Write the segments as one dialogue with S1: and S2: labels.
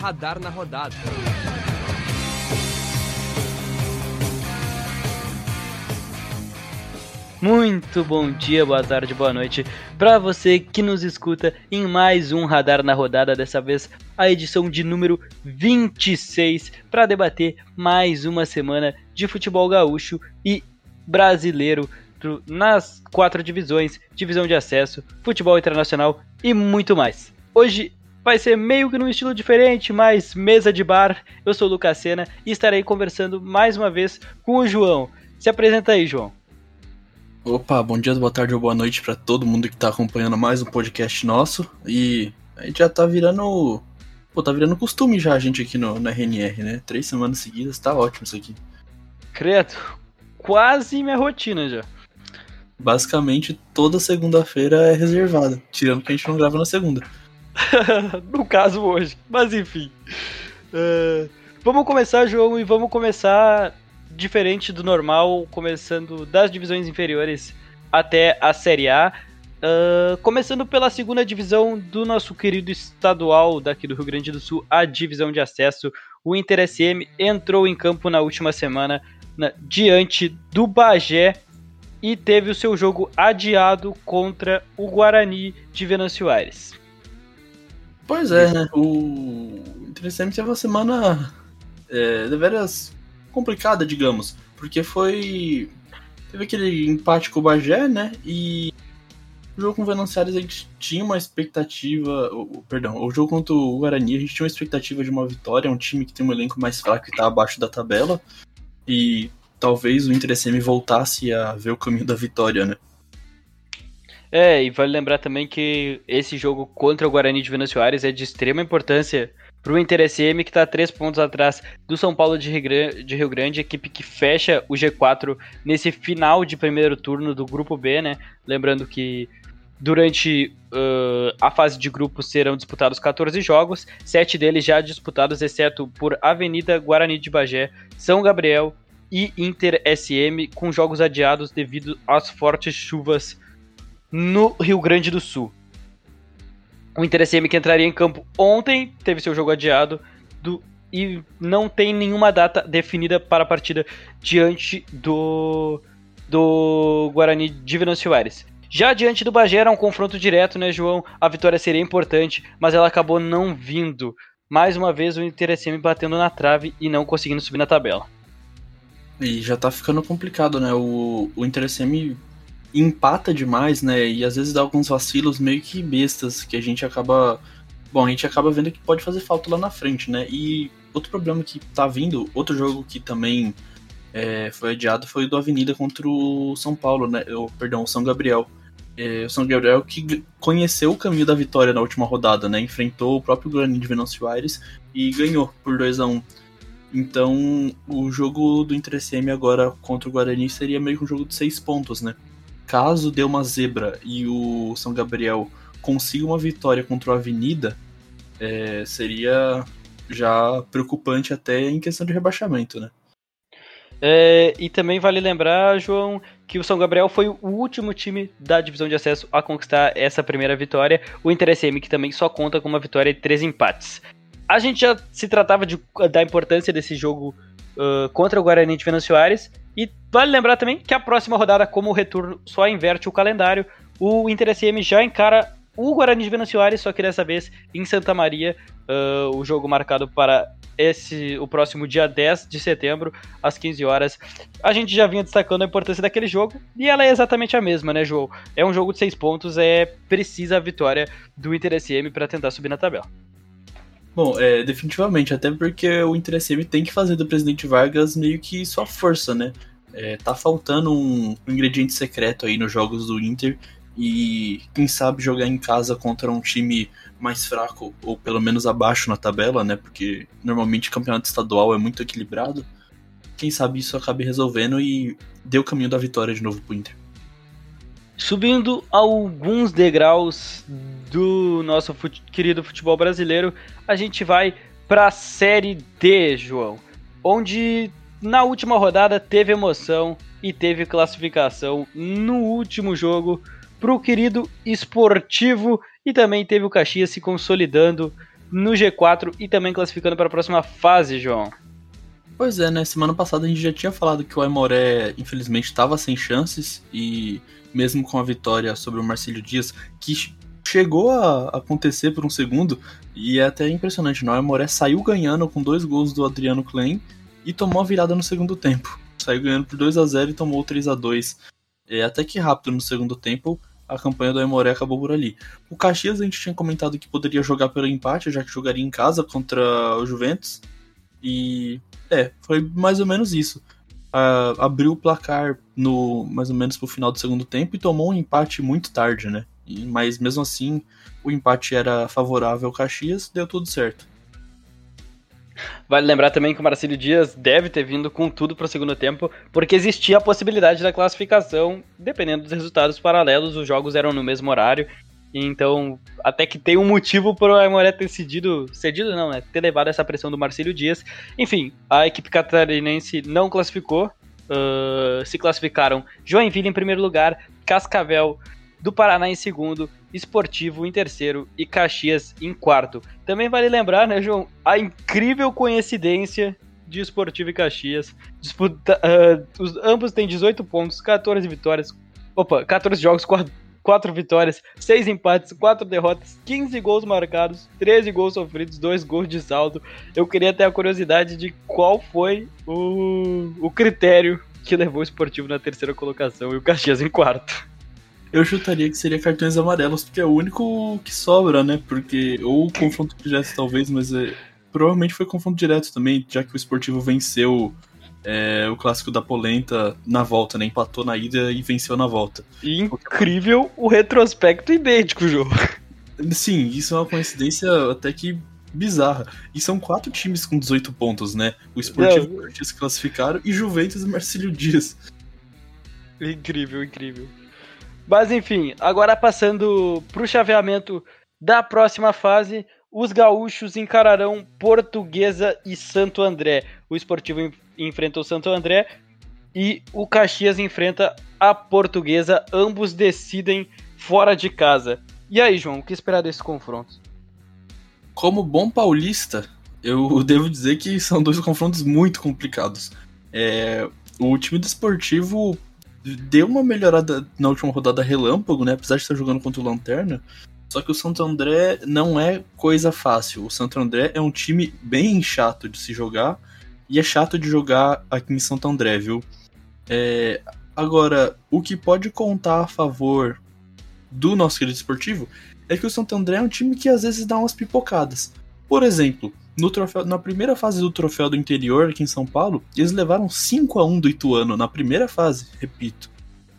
S1: Radar na Rodada.
S2: Muito bom dia, boa tarde, boa noite para você que nos escuta em mais um Radar na Rodada, dessa vez a edição de número 26, para debater mais uma semana de futebol gaúcho e brasileiro nas quatro divisões, divisão de acesso, futebol internacional e muito mais. Hoje vai ser meio que num estilo diferente, mais mesa de bar. Eu sou o Lucas Sena e estarei conversando mais uma vez com o João. Se apresenta aí, João.
S3: Opa, bom dia, boa tarde ou boa noite para todo mundo que tá acompanhando mais um podcast nosso. E a gente já tá virando. Pô, tá virando costume já a gente aqui no, na RNR, né? Três semanas seguidas, tá ótimo isso aqui.
S2: Credo, quase minha rotina já.
S3: Basicamente, toda segunda-feira é reservada, tirando que a gente não grava na segunda.
S2: no caso hoje, mas enfim. Uh, vamos começar, João, e vamos começar diferente do normal, começando das divisões inferiores até a Série A. Uh, começando pela segunda divisão do nosso querido estadual daqui do Rio Grande do Sul, a divisão de acesso. O Inter SM entrou em campo na última semana na, diante do Bagé e teve o seu jogo adiado contra o Guarani de Venâncio Aires.
S3: Pois é, né? O Inter SM teve uma semana é, deveras complicada, digamos, porque foi. Teve aquele empate com o Bagé, né? E o jogo com o Venanciares a gente tinha uma expectativa. Oh, perdão, o jogo contra o Guarani a gente tinha uma expectativa de uma vitória. É um time que tem um elenco mais fraco e tá abaixo da tabela. E talvez o Inter SM voltasse a ver o caminho da vitória, né?
S2: É, e vale lembrar também que esse jogo contra o Guarani de Venâncio Aires é de extrema importância para o Inter SM, que está três pontos atrás do São Paulo de Rio, Grande, equipe que fecha o G4 nesse final de primeiro turno do Grupo B, né? Lembrando que durante uh, a fase de grupos serão disputados 14 jogos, sete deles já disputados, exceto por Avenida Guarani de Bagé, São Gabriel e Inter SM, com jogos adiados devido às fortes chuvas no Rio Grande do Sul. O Inter SM que entraria em campo ontem teve seu jogo adiado do, e não tem nenhuma data definida para a partida diante do, do Guarani de Venâncio Aires. Já diante do Bagé era um confronto direto, né, João? A vitória seria importante, mas ela acabou não vindo. Mais uma vez o Inter SM batendo na trave e não conseguindo subir na tabela.
S3: E já tá ficando complicado, né? O, o Inter SM empata demais, né? E às vezes dá alguns vacilos meio que bestas que a gente acaba. Bom, a gente acaba vendo que pode fazer falta lá na frente, né? E outro problema que tá vindo, outro jogo que também é, foi adiado foi o do Avenida contra o São Paulo, né? O, perdão, o São Gabriel. É, o São Gabriel que conheceu o caminho da vitória na última rodada, né? Enfrentou o próprio Guarani de Venâncio Aires e ganhou por 2 a 1 um. Então, o jogo do Inter SM agora contra o Guarani seria meio que um jogo de seis pontos, né? Caso dê uma zebra e o São Gabriel consiga uma vitória contra o Avenida, é, seria já preocupante até em questão de rebaixamento, né?
S2: É, e também vale lembrar, João, que o São Gabriel foi o último time da divisão de acesso a conquistar essa primeira vitória. O Inter SM, que também só conta com uma vitória e três empates. A gente já se tratava de, da importância desse jogo uh, contra o Guarani de Venâncio Aires, e vale lembrar também que a próxima rodada, como o retorno só inverte o calendário, o Inter SM já encara o Guarani de Venâncio só que dessa vez em Santa Maria, uh, o jogo marcado para esse o próximo dia 10 de setembro, às 15 horas. A gente já vinha destacando a importância daquele jogo, e ela é exatamente a mesma, né, João? É um jogo de seis pontos, é precisa a vitória do Inter SM para tentar subir na tabela.
S3: Bom, é, definitivamente, até porque o Inter SM tem que fazer do presidente Vargas meio que sua força, né? É, tá faltando um, ingrediente secreto aí nos jogos do Inter e quem sabe jogar em casa contra um time mais fraco ou pelo menos abaixo na tabela, né? Porque normalmente campeonato estadual é muito equilibrado. Quem sabe isso acabe resolvendo e dê o caminho da vitória de novo pro Inter.
S2: Subindo alguns degraus do nosso fute querido futebol brasileiro, a gente vai para a Série D, João, onde na última rodada teve emoção e teve classificação no último jogo para o querido esportivo e também teve o Caxias se consolidando no G4 e também classificando para a próxima fase, João.
S3: Pois é, né? Semana passada a gente já tinha falado que o Aimoré, infelizmente, estava sem chances e mesmo com a vitória sobre o Marcílio Dias, que chegou a acontecer por um segundo, e é até impressionante, não? O Aimoré saiu ganhando com dois gols do Adriano Klein e tomou a virada no segundo tempo. Saiu ganhando por 2 a 0 e tomou 3 a 2 é, Até que rápido no segundo tempo, a campanha do Aimoré acabou por ali. O Caxias a gente tinha comentado que poderia jogar pelo empate, já que jogaria em casa contra o Juventus. E é, foi mais ou menos isso. Uh, abriu o placar no mais ou menos pro final do segundo tempo e tomou um empate muito tarde, né? E, mas mesmo assim, o empate era favorável ao Caxias, deu tudo certo.
S2: Vale lembrar também que o Marcelo Dias deve ter vindo com tudo para o segundo tempo, porque existia a possibilidade da classificação, dependendo dos resultados paralelos, os jogos eram no mesmo horário. Então, até que tem um motivo para o Aimoré ter cedido, cedido não, né? Ter levado essa pressão do Marcelo Dias. Enfim, a equipe catarinense não classificou. Uh, se classificaram Joinville em primeiro lugar, Cascavel do Paraná em segundo, Esportivo em terceiro e Caxias em quarto. Também vale lembrar, né, João, a incrível coincidência de Esportivo e Caxias. Disputa, uh, os, ambos têm 18 pontos, 14 vitórias. Opa, 14 jogos, 4, 4 vitórias, 6 empates, 4 derrotas, 15 gols marcados, 13 gols sofridos, 2 gols de saldo. Eu queria ter a curiosidade de qual foi o, o critério que levou o Esportivo na terceira colocação e o Caxias em quarto.
S3: Eu chutaria que seria cartões amarelos, porque é o único que sobra, né? Porque. Ou confronto direto, talvez, mas é, provavelmente foi confronto direto também, já que o esportivo venceu é, o clássico da polenta na volta, né? Empatou na ida e venceu na volta.
S2: Incrível o retrospecto idêntico, jogo.
S3: Sim, isso é uma coincidência até que bizarra. E são quatro times com 18 pontos, né? O Esportivo se classificaram e Juventus e Marcílio Dias.
S2: Incrível, incrível. Mas enfim, agora passando para o chaveamento da próxima fase, os gaúchos encararão Portuguesa e Santo André. O Esportivo enfrenta o Santo André e o Caxias enfrenta a Portuguesa. Ambos decidem fora de casa. E aí, João, o que esperar desse confronto?
S3: Como bom paulista, eu devo dizer que são dois confrontos muito complicados. É, o time do Esportivo deu uma melhorada na última rodada relâmpago, né? Apesar de estar jogando contra o Lanterna. Só que o Santo André não é coisa fácil. O Santo André é um time bem chato de se jogar. E é chato de jogar aqui em Santo André, viu? É... Agora, o que pode contar a favor do nosso querido esportivo é que o Santo André é um time que às vezes dá umas pipocadas. Por exemplo, no troféu, na primeira fase do troféu do interior aqui em São Paulo, eles levaram 5 a 1 do Ituano, na primeira fase, repito.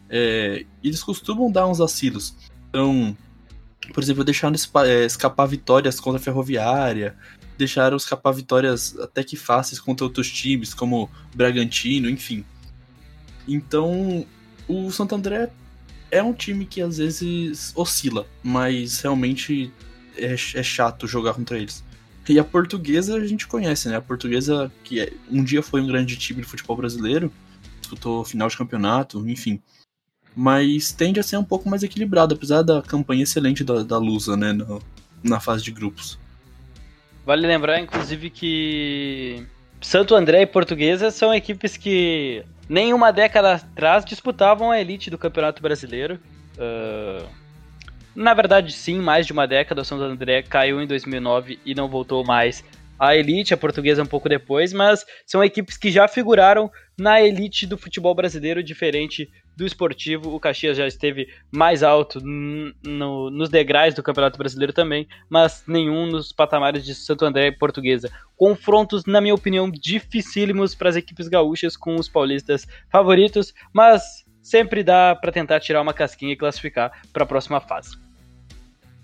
S3: É, eles costumam dar uns vacilos. Então, por exemplo, deixaram é, escapar vitórias contra a Ferroviária, deixaram escapar vitórias até que fáceis contra outros times, como Bragantino, enfim. Então, o Santo André é um time que às vezes oscila, mas realmente é, é chato jogar contra eles. E a portuguesa a gente conhece, né? A portuguesa, que é, um dia foi um grande time de futebol brasileiro, disputou final de campeonato, enfim. Mas tende a ser um pouco mais equilibrado, apesar da campanha excelente da, da Lusa, né? No, na fase de grupos.
S2: Vale lembrar, inclusive, que Santo André e Portuguesa são equipes que nem uma década atrás disputavam a elite do Campeonato Brasileiro. Uh, na verdade, sim, mais de uma década. O Santo André caiu em 2009 e não voltou mais à elite, a portuguesa um pouco depois, mas são equipes que já figuraram na elite do futebol brasileiro, diferente do esportivo. O Caxias já esteve mais alto no, nos degraus do Campeonato Brasileiro também, mas nenhum nos patamares de Santo André e Portuguesa. Confrontos, na minha opinião, dificílimos para as equipes gaúchas com os paulistas favoritos, mas sempre dá para tentar tirar uma casquinha e classificar para a próxima fase.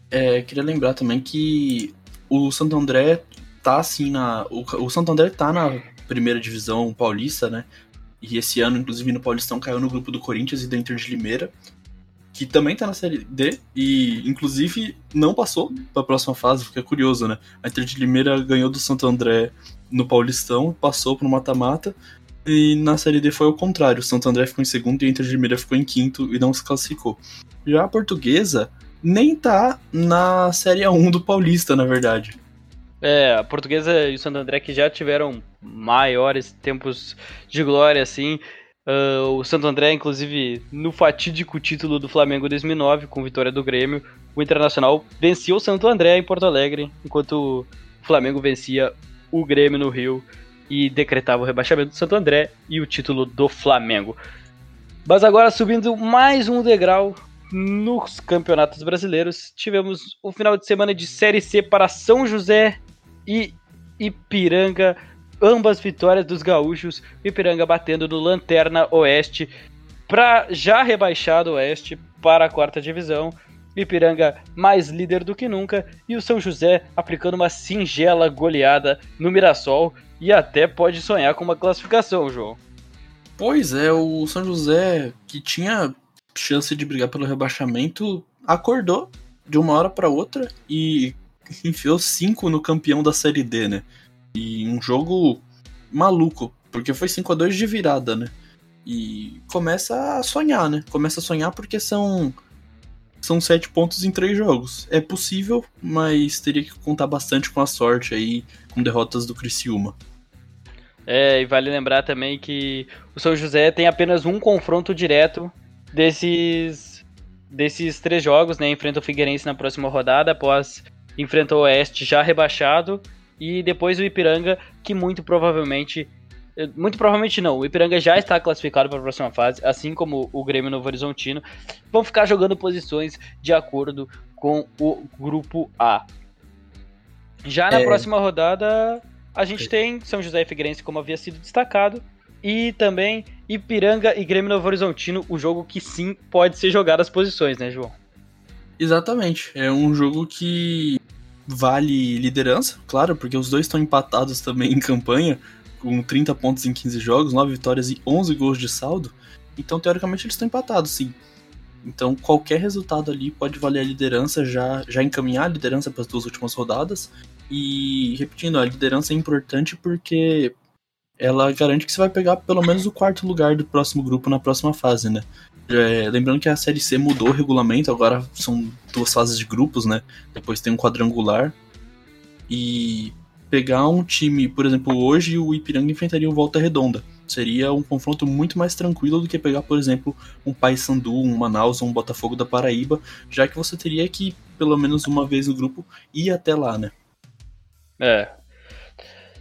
S3: É, queria lembrar também que o Santo André tá assim na. O, o Santo André tá na primeira divisão paulista, né? E esse ano, inclusive, no Paulistão caiu no grupo do Corinthians e do Inter de Limeira, que também tá na Série D e, inclusive, não passou para a próxima fase, porque é curioso, né? A Inter de Limeira ganhou do Santo André no Paulistão, passou pro mata-mata, e na Série D foi o contrário. O Santo André ficou em segundo e a Inter de Limeira ficou em quinto e não se classificou. Já a portuguesa nem tá na Série A1 do Paulista, na verdade.
S2: É, a Portuguesa e o Santo André que já tiveram maiores tempos de glória, assim. Uh, o Santo André, inclusive, no fatídico título do Flamengo 2009, com vitória do Grêmio, o Internacional vencia o Santo André em Porto Alegre, enquanto o Flamengo vencia o Grêmio no Rio e decretava o rebaixamento do Santo André e o título do Flamengo. Mas agora subindo mais um degrau nos campeonatos brasileiros, tivemos o final de semana de Série C para São José e Ipiranga ambas vitórias dos gaúchos, Ipiranga batendo no Lanterna Oeste para já rebaixado Oeste para a quarta divisão. Ipiranga mais líder do que nunca e o São José aplicando uma singela goleada no Mirassol e até pode sonhar com uma classificação, João.
S3: Pois é, o São José que tinha chance de brigar pelo rebaixamento acordou de uma hora para outra e enfiou cinco no campeão da Série D, né? E um jogo maluco, porque foi 5 a 2 de virada, né? E começa a sonhar, né? Começa a sonhar porque são são sete pontos em três jogos. É possível, mas teria que contar bastante com a sorte aí, com derrotas do Criciúma.
S2: É, e vale lembrar também que o São José tem apenas um confronto direto desses desses três jogos, né? Enfrenta o Figueirense na próxima rodada, após enfrenta o Oeste já rebaixado e depois o Ipiranga, que muito provavelmente. Eh, muito provavelmente não, o Ipiranga já está classificado para a próxima fase, assim como o Grêmio Novo Horizontino. Vão ficar jogando posições de acordo com o grupo A. Já na é... próxima rodada, a gente tem São José e Figueirense, como havia sido destacado, e também Ipiranga e Grêmio Novo Horizontino, o jogo que sim pode ser jogado as posições, né, João?
S3: Exatamente. É um jogo que vale liderança, claro, porque os dois estão empatados também em campanha, com 30 pontos em 15 jogos, 9 vitórias e 11 gols de saldo. Então, teoricamente, eles estão empatados, sim. Então, qualquer resultado ali pode valer a liderança, já, já encaminhar a liderança para as duas últimas rodadas. E, repetindo, a liderança é importante porque ela garante que você vai pegar pelo menos o quarto lugar do próximo grupo na próxima fase, né? É, lembrando que a Série C mudou o regulamento, agora são duas fases de grupos, né? Depois tem um quadrangular. E pegar um time, por exemplo, hoje o Ipiranga enfrentaria o Volta Redonda. Seria um confronto muito mais tranquilo do que pegar, por exemplo, um Paysandu, um Manaus ou um Botafogo da Paraíba, já que você teria que, pelo menos uma vez no grupo, ir até lá, né?
S2: É,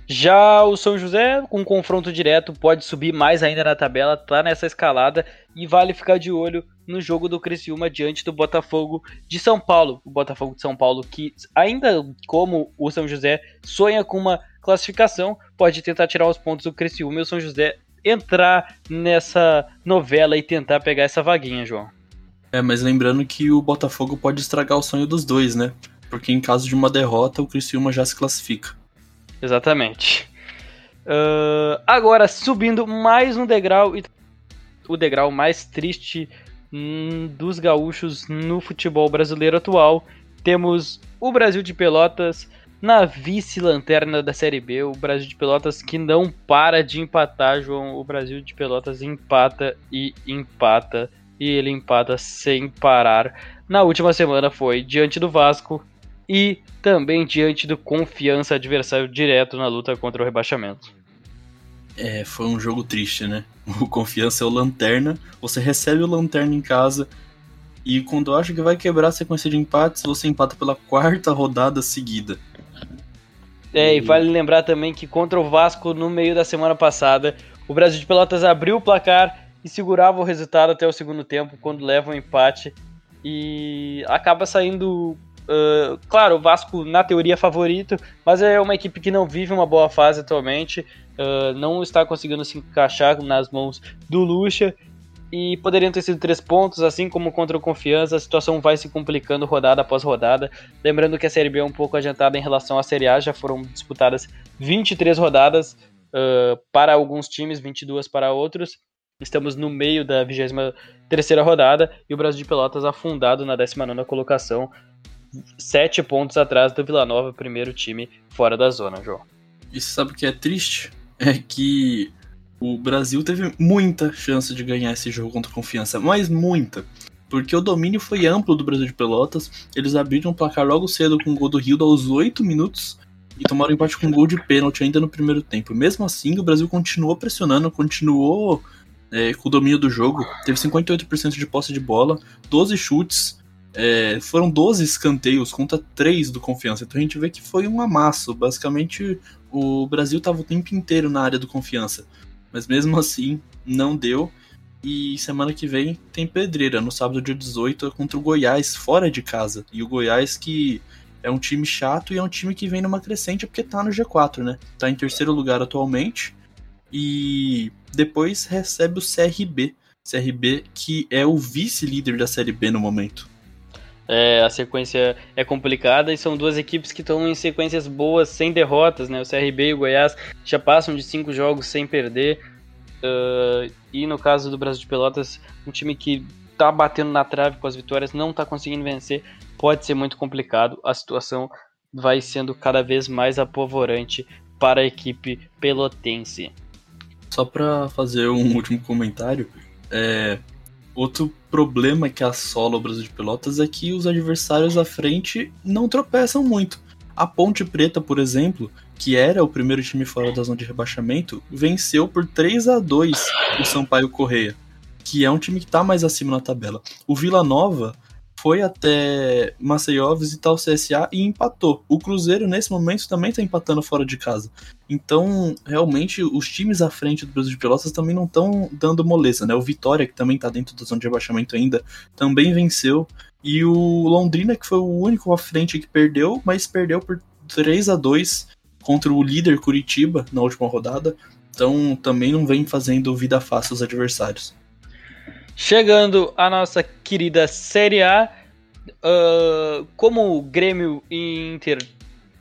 S2: já o São José, com um confronto direto, pode subir mais ainda na tabela, tá nessa escalada e vale ficar de olho no jogo do Criciúma diante do Botafogo de São Paulo. O Botafogo de São Paulo que, ainda como o São José, sonha com uma classificação, pode tentar tirar os pontos do Criciúma e o São José entrar nessa novela e tentar pegar essa vaguinha, João.
S3: É, mas lembrando que o Botafogo pode estragar o sonho dos dois, né? Porque em caso de uma derrota, o Criciúma já se classifica.
S2: Exatamente. Uh, agora, subindo mais um degrau, e o degrau mais triste hum, dos gaúchos no futebol brasileiro atual, temos o Brasil de Pelotas na vice-lanterna da Série B. O Brasil de Pelotas que não para de empatar, João. O Brasil de Pelotas empata e empata. E ele empata sem parar. Na última semana foi diante do Vasco e também diante do confiança adversário direto na luta contra o rebaixamento.
S3: É, foi um jogo triste, né? O confiança é o lanterna, você recebe o lanterna em casa e quando acha que vai quebrar a sequência de empates, você empata pela quarta rodada seguida.
S2: É, e vale lembrar também que contra o Vasco no meio da semana passada, o Brasil de Pelotas abriu o placar e segurava o resultado até o segundo tempo quando leva um empate e acaba saindo Uh, claro, o Vasco na teoria é favorito, mas é uma equipe que não vive uma boa fase atualmente, uh, não está conseguindo se encaixar nas mãos do Lucha e poderiam ter sido três pontos, assim como contra o Confiança, a situação vai se complicando rodada após rodada. Lembrando que a Série B é um pouco adiantada em relação à Série A, já foram disputadas 23 rodadas uh, para alguns times, 22 para outros. Estamos no meio da 23 terceira rodada e o Brasil de Pelotas afundado na 19 colocação, sete pontos atrás do Vila Nova, primeiro time fora da zona, João.
S3: E sabe o que é triste? É que o Brasil teve muita chance de ganhar esse jogo contra Confiança, mas muita. Porque o domínio foi amplo do Brasil de Pelotas, eles abriram o placar logo cedo com o gol do Rio aos 8 minutos, e tomaram empate com um gol de pênalti ainda no primeiro tempo. Mesmo assim, o Brasil continuou pressionando, continuou é, com o domínio do jogo. Teve 58% de posse de bola, 12 chutes, é, foram 12 escanteios contra 3 do Confiança. Então a gente vê que foi um amasso. Basicamente, o Brasil estava o tempo inteiro na área do Confiança. Mas mesmo assim, não deu. E semana que vem tem pedreira, no sábado dia 18, contra o Goiás, fora de casa. E o Goiás que é um time chato e é um time que vem numa crescente porque tá no G4, né? Tá em terceiro lugar atualmente. E depois recebe o CRB. CRB que é o vice-líder da Série B no momento.
S2: É, a sequência é complicada e são duas equipes que estão em sequências boas, sem derrotas, né? O CRB e o Goiás já passam de cinco jogos sem perder. Uh, e no caso do Brasil de Pelotas, um time que tá batendo na trave com as vitórias, não tá conseguindo vencer, pode ser muito complicado. A situação vai sendo cada vez mais apavorante para a equipe pelotense.
S3: Só para fazer um último comentário, é, outro problema que assola o Brasil de Pelotas é que os adversários à frente não tropeçam muito. A Ponte Preta, por exemplo, que era o primeiro time fora da zona de rebaixamento, venceu por 3 a 2 o Sampaio Correia, que é um time que está mais acima na tabela. O Vila Nova foi até Maceió visitar o CSA e empatou. O Cruzeiro, nesse momento, também está empatando fora de casa. Então, realmente, os times à frente do Brasil de Pelotas também não estão dando moleza, né? O Vitória, que também está dentro da zona de rebaixamento ainda, também venceu. E o Londrina, que foi o único à frente que perdeu, mas perdeu por 3 a 2 contra o líder Curitiba na última rodada. Então também não vem fazendo vida fácil aos adversários.
S2: Chegando a nossa querida Série A, uh, como o Grêmio e Inter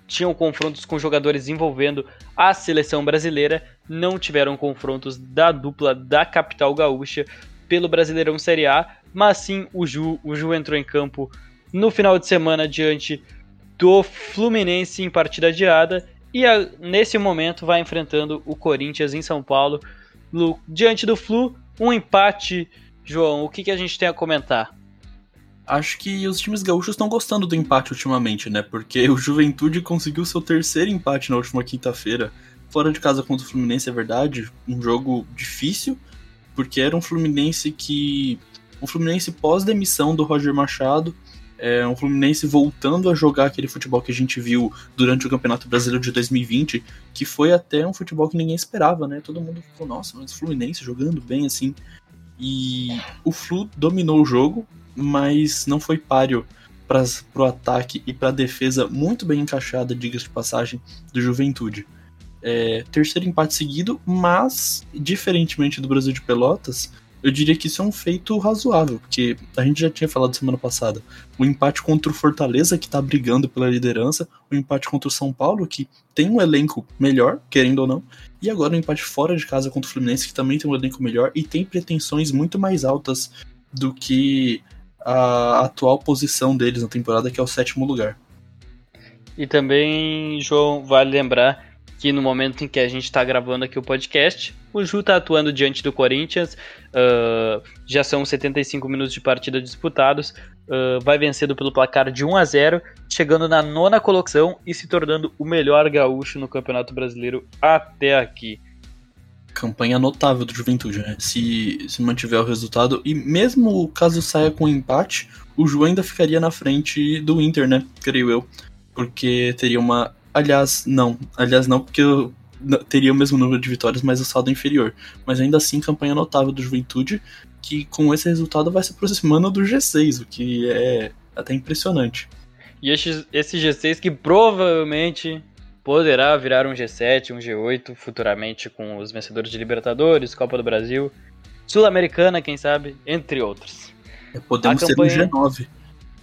S2: tinham confrontos com jogadores envolvendo a seleção brasileira, não tiveram confrontos da dupla da capital gaúcha pelo Brasileirão Série A, mas sim o Ju, o Ju entrou em campo no final de semana diante do Fluminense em partida adiada e a, nesse momento vai enfrentando o Corinthians em São Paulo. Diante do Flu, um empate. João, o que, que a gente tem a comentar?
S3: Acho que os times gaúchos estão gostando do empate ultimamente, né? Porque o Juventude conseguiu seu terceiro empate na última quinta-feira. Fora de casa contra o Fluminense, é verdade. Um jogo difícil, porque era um Fluminense que. Um Fluminense pós-demissão do Roger Machado é um Fluminense voltando a jogar aquele futebol que a gente viu durante o Campeonato Brasileiro de 2020, que foi até um futebol que ninguém esperava, né? Todo mundo ficou, nossa, mas Fluminense jogando bem assim. E o Flu dominou o jogo, mas não foi páreo para o ataque e para a defesa muito bem encaixada, diga-se de passagem, do Juventude. É, terceiro empate seguido, mas, diferentemente do Brasil de Pelotas, eu diria que isso é um feito razoável, porque a gente já tinha falado semana passada. O empate contra o Fortaleza, que tá brigando pela liderança, o empate contra o São Paulo, que tem um elenco melhor, querendo ou não, e agora o empate fora de casa contra o Fluminense, que também tem um elenco melhor e tem pretensões muito mais altas do que a atual posição deles na temporada, que é o sétimo lugar.
S2: E também, João, vale lembrar que no momento em que a gente está gravando aqui o podcast, o Ju está atuando diante do Corinthians, uh, já são 75 minutos de partida disputados, uh, vai vencendo pelo placar de 1 a 0, chegando na nona colocação e se tornando o melhor gaúcho no Campeonato Brasileiro até aqui.
S3: Campanha notável do Juventude, né? Se, se mantiver o resultado, e mesmo caso saia com empate, o Ju ainda ficaria na frente do Inter, né? Creio eu. Porque teria uma Aliás, não. Aliás, não, porque eu teria o mesmo número de vitórias, mas o saldo é inferior. Mas ainda assim, campanha notável do Juventude, que com esse resultado vai se aproximando do G6, o que é até impressionante.
S2: E esse, esse G6 que provavelmente poderá virar um G7, um G8 futuramente com os vencedores de Libertadores, Copa do Brasil, Sul-Americana, quem sabe, entre outros.
S3: É, podemos campanha... ter um G9.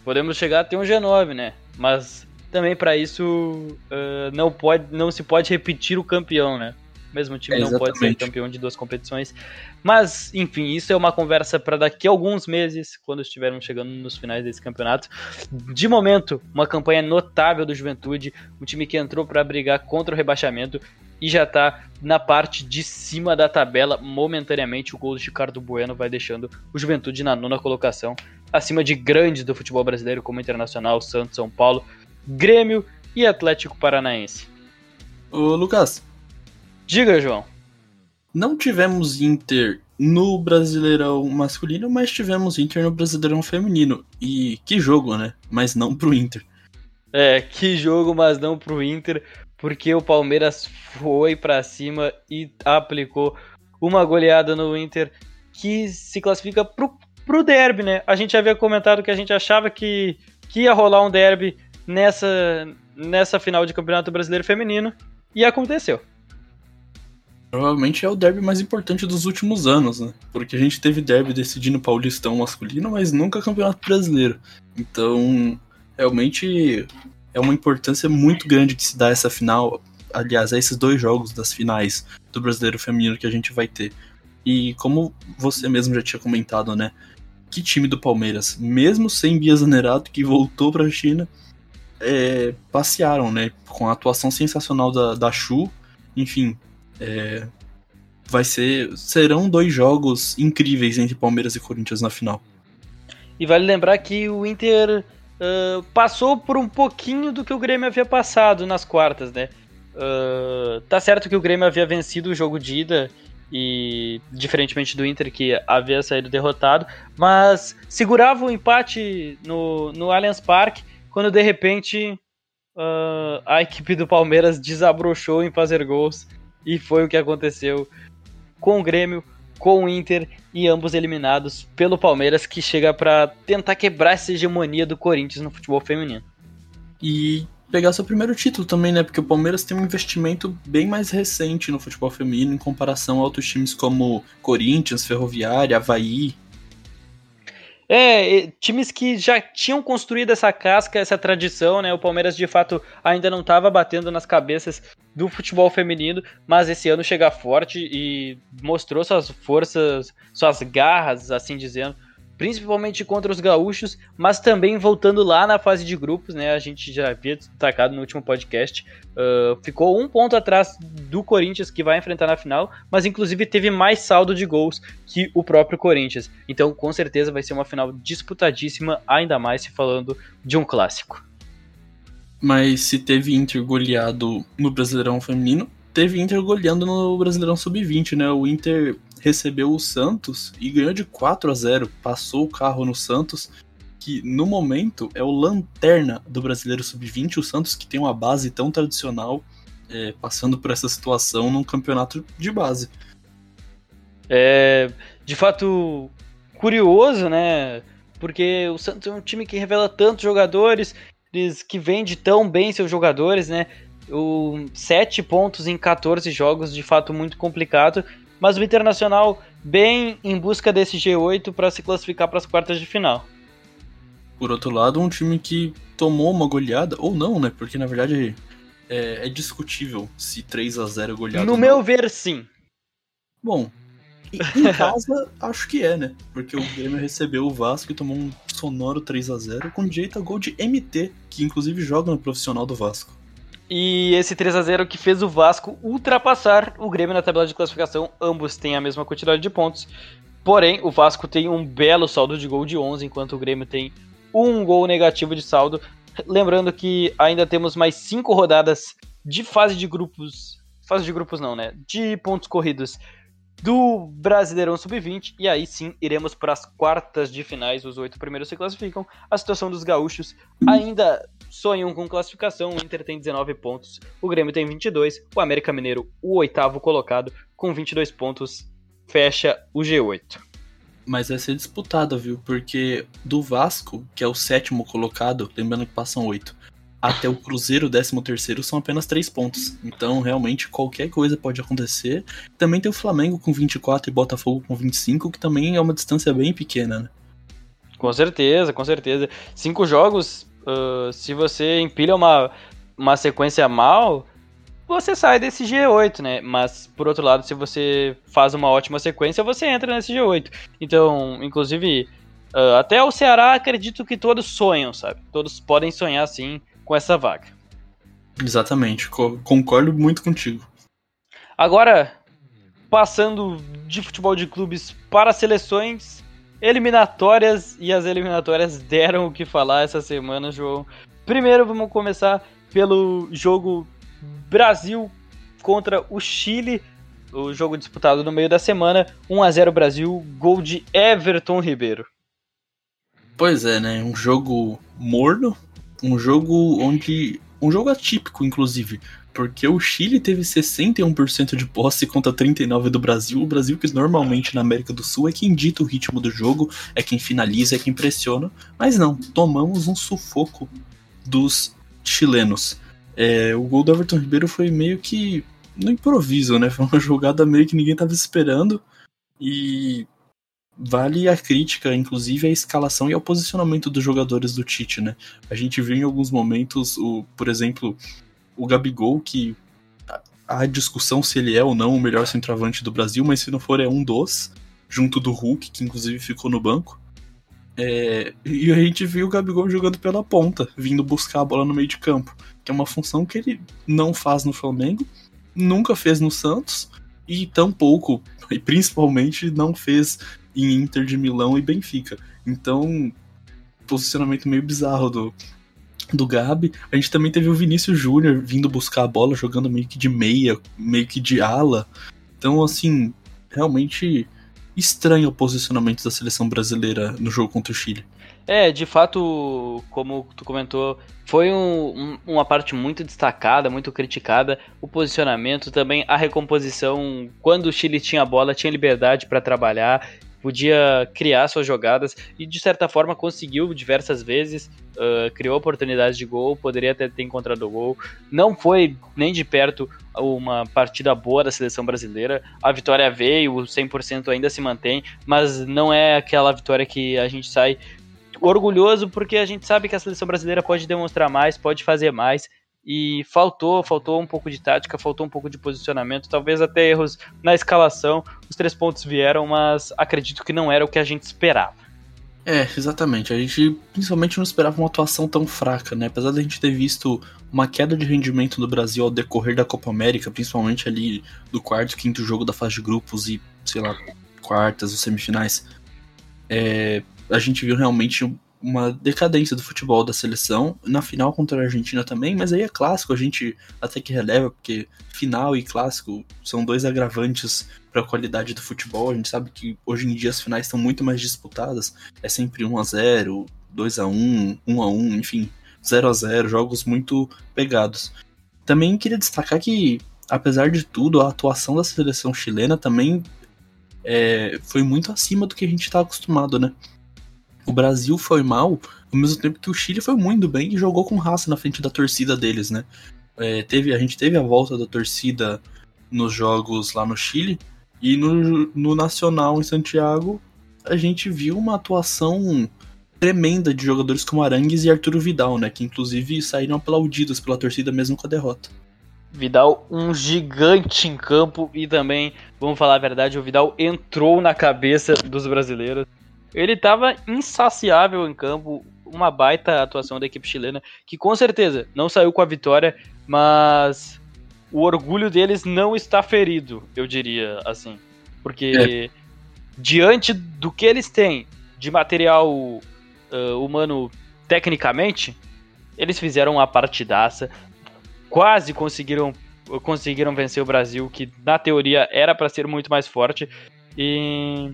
S2: Podemos chegar a ter um G9, né? Mas também para isso uh, não, pode, não se pode repetir o campeão, né? O mesmo time é, não pode ser campeão de duas competições. Mas, enfim, isso é uma conversa para daqui a alguns meses, quando estivermos chegando nos finais desse campeonato. De momento, uma campanha notável do Juventude, um time que entrou para brigar contra o rebaixamento e já está na parte de cima da tabela momentaneamente. O gol de Ricardo Bueno vai deixando o Juventude na nona colocação, acima de grandes do futebol brasileiro como Internacional, Santos, São Paulo, Grêmio e Atlético Paranaense.
S3: Ô, Lucas.
S2: Diga, João.
S3: Não tivemos Inter no Brasileirão masculino, mas tivemos Inter no Brasileirão feminino. E que jogo, né? Mas não pro Inter.
S2: É, que jogo, mas não pro Inter, porque o Palmeiras foi para cima e aplicou uma goleada no Inter que se classifica pro, pro derby, né? A gente havia comentado que a gente achava que, que ia rolar um derby nessa, nessa final de Campeonato Brasileiro Feminino e aconteceu.
S3: Provavelmente é o derby mais importante dos últimos anos, né? Porque a gente teve derby decidindo Paulistão masculino, mas nunca Campeonato Brasileiro. Então, realmente é uma importância muito grande que se dá essa final. Aliás, a esses dois jogos das finais do Brasileiro Feminino que a gente vai ter. E como você mesmo já tinha comentado, né? Que time do Palmeiras, mesmo sem Bia Zanerato, que voltou para a China, é, passearam, né? Com a atuação sensacional da, da Chu. Enfim, é, vai ser. Serão dois jogos incríveis entre Palmeiras e Corinthians na final.
S2: E vale lembrar que o Inter uh, passou por um pouquinho do que o Grêmio havia passado nas quartas, né? Uh, tá certo que o Grêmio havia vencido o jogo de ida e diferentemente do Inter que havia saído derrotado, mas segurava o empate no, no Allianz Parque quando de repente uh, a equipe do Palmeiras desabrochou em fazer gols e foi o que aconteceu com o Grêmio, com o Inter e ambos eliminados pelo Palmeiras que chega para tentar quebrar essa hegemonia do Corinthians no futebol feminino.
S3: E pegar seu primeiro título também, né? Porque o Palmeiras tem um investimento bem mais recente no futebol feminino em comparação a outros times como Corinthians, Ferroviária, Havaí.
S2: É, times que já tinham construído essa casca, essa tradição, né? O Palmeiras de fato ainda não estava batendo nas cabeças do futebol feminino, mas esse ano chega forte e mostrou suas forças, suas garras, assim dizendo, principalmente contra os gaúchos, mas também voltando lá na fase de grupos, né? A gente já havia destacado no último podcast. Uh, ficou um ponto atrás do Corinthians que vai enfrentar na final, mas inclusive teve mais saldo de gols que o próprio Corinthians. Então, com certeza vai ser uma final disputadíssima, ainda mais se falando de um clássico.
S3: Mas se teve Inter goleado no Brasileirão Feminino, teve Inter goleando no Brasileirão Sub-20, né? O Inter recebeu o Santos e ganhou de 4 a 0. Passou o carro no Santos, que no momento é o lanterna do Brasileiro Sub-20. O Santos, que tem uma base tão tradicional, é, passando por essa situação num campeonato de base.
S2: É, de fato, curioso, né? Porque o Santos é um time que revela tantos jogadores, que vende tão bem seus jogadores, né? O, 7 pontos em 14 jogos, de fato, muito complicado mas o Internacional bem em busca desse G8 para se classificar para as quartas de final.
S3: Por outro lado, um time que tomou uma goleada, ou não, né? Porque na verdade é, é discutível se 3 a 0 goleada.
S2: No meu ver, sim.
S3: Bom, em casa, acho que é, né? Porque o Grêmio recebeu o Vasco e tomou um sonoro 3 a 0 com direito a gol de MT, que inclusive joga no profissional do Vasco.
S2: E esse 3 a 0 que fez o Vasco ultrapassar o Grêmio na tabela de classificação. Ambos têm a mesma quantidade de pontos. Porém, o Vasco tem um belo saldo de gol de 11, enquanto o Grêmio tem um gol negativo de saldo. Lembrando que ainda temos mais cinco rodadas de fase de grupos. Fase de grupos não, né? De pontos corridos do Brasileirão Sub-20. E aí sim iremos para as quartas de finais. Os oito primeiros se classificam. A situação dos gaúchos ainda sonham com classificação. O Inter tem 19 pontos, o Grêmio tem 22, o América Mineiro, o oitavo colocado, com 22 pontos, fecha o G8.
S3: Mas vai ser disputada, viu? Porque do Vasco, que é o sétimo colocado, lembrando que passam oito, até o Cruzeiro, décimo terceiro, são apenas três pontos. Então, realmente, qualquer coisa pode acontecer. Também tem o Flamengo com 24 e Botafogo com 25, que também é uma distância bem pequena, né?
S2: Com certeza, com certeza. Cinco jogos uh, se você empilha uma, uma sequência mal, você sai desse G8, né? Mas, por outro lado, se você faz uma ótima sequência, você entra nesse G8. Então, inclusive, uh, até o Ceará, acredito que todos sonham, sabe? Todos podem sonhar, sim, com essa vaga.
S3: Exatamente, co concordo muito contigo.
S2: Agora, passando de futebol de clubes para seleções, eliminatórias e as eliminatórias deram o que falar essa semana, João. Primeiro vamos começar pelo jogo Brasil contra o Chile, o jogo disputado no meio da semana, 1 a 0 Brasil, gol de Everton Ribeiro.
S3: Pois é, né? Um jogo morno, um jogo onde. Um jogo atípico, inclusive. Porque o Chile teve 61% de posse contra 39% do Brasil. O Brasil, que normalmente na América do Sul é quem dita o ritmo do jogo, é quem finaliza, é quem pressiona. Mas não, tomamos um sufoco dos chilenos. É, o gol do Everton Ribeiro foi meio que no improviso, né? Foi uma jogada meio que ninguém estava esperando. E vale a crítica, inclusive, à escalação e ao posicionamento dos jogadores do Tite, né? A gente viu em alguns momentos, o, por exemplo, o Gabigol, que há discussão se ele é ou não o melhor centroavante do Brasil, mas se não for, é um dos, junto do Hulk, que inclusive ficou no banco. É, e a gente viu o Gabigol jogando pela ponta, vindo buscar a bola no meio de campo, que é uma função que ele não faz no Flamengo, nunca fez no Santos e tampouco, e principalmente não fez em Inter de Milão e Benfica. Então, posicionamento meio bizarro do, do Gabi. A gente também teve o Vinícius Júnior vindo buscar a bola, jogando meio que de meia, meio que de ala. Então, assim, realmente estranho o posicionamento da seleção brasileira no jogo contra o Chile.
S2: É, de fato, como tu comentou, foi um, um, uma parte muito destacada, muito criticada. O posicionamento, também a recomposição. Quando o Chile tinha a bola, tinha liberdade para trabalhar podia criar suas jogadas e de certa forma conseguiu diversas vezes, uh, criou oportunidades de gol, poderia até ter encontrado o gol. Não foi nem de perto uma partida boa da seleção brasileira. A vitória veio, o 100% ainda se mantém, mas não é aquela vitória que a gente sai orgulhoso porque a gente sabe que a seleção brasileira pode demonstrar mais, pode fazer mais e faltou, faltou um pouco de tática, faltou um pouco de posicionamento, talvez até erros na escalação. Os três pontos vieram, mas acredito que não era o que a gente esperava.
S3: É, exatamente. A gente principalmente não esperava uma atuação tão fraca, né? Apesar de a gente ter visto uma queda de rendimento do Brasil ao decorrer da Copa América, principalmente ali do quarto, quinto jogo da fase de grupos e, sei lá, quartas ou semifinais, é, a gente viu realmente uma decadência do futebol da seleção, na final contra a Argentina também, mas aí é clássico, a gente até que releva, porque final e clássico são dois agravantes para a qualidade do futebol. A gente sabe que hoje em dia as finais estão muito mais disputadas, é sempre 1 a 0 2 a 1 1 a 1 enfim, 0 a 0 jogos muito pegados. Também queria destacar que, apesar de tudo, a atuação da seleção chilena também é, foi muito acima do que a gente está acostumado, né? O Brasil foi mal, ao mesmo tempo que o Chile foi muito bem e jogou com raça na frente da torcida deles, né? É, teve, a gente teve a volta da torcida nos jogos lá no Chile e no, no Nacional em Santiago a gente viu uma atuação tremenda de jogadores como Arangues e Arturo Vidal, né? Que inclusive saíram aplaudidos pela torcida mesmo com a derrota.
S2: Vidal, um gigante em campo e também, vamos falar a verdade, o Vidal entrou na cabeça dos brasileiros. Ele estava insaciável em campo, uma baita atuação da equipe chilena, que com certeza não saiu com a vitória, mas o orgulho deles não está ferido, eu diria assim. Porque é. diante do que eles têm de material uh, humano tecnicamente, eles fizeram uma partidaça, quase conseguiram conseguiram vencer o Brasil, que na teoria era para ser muito mais forte. E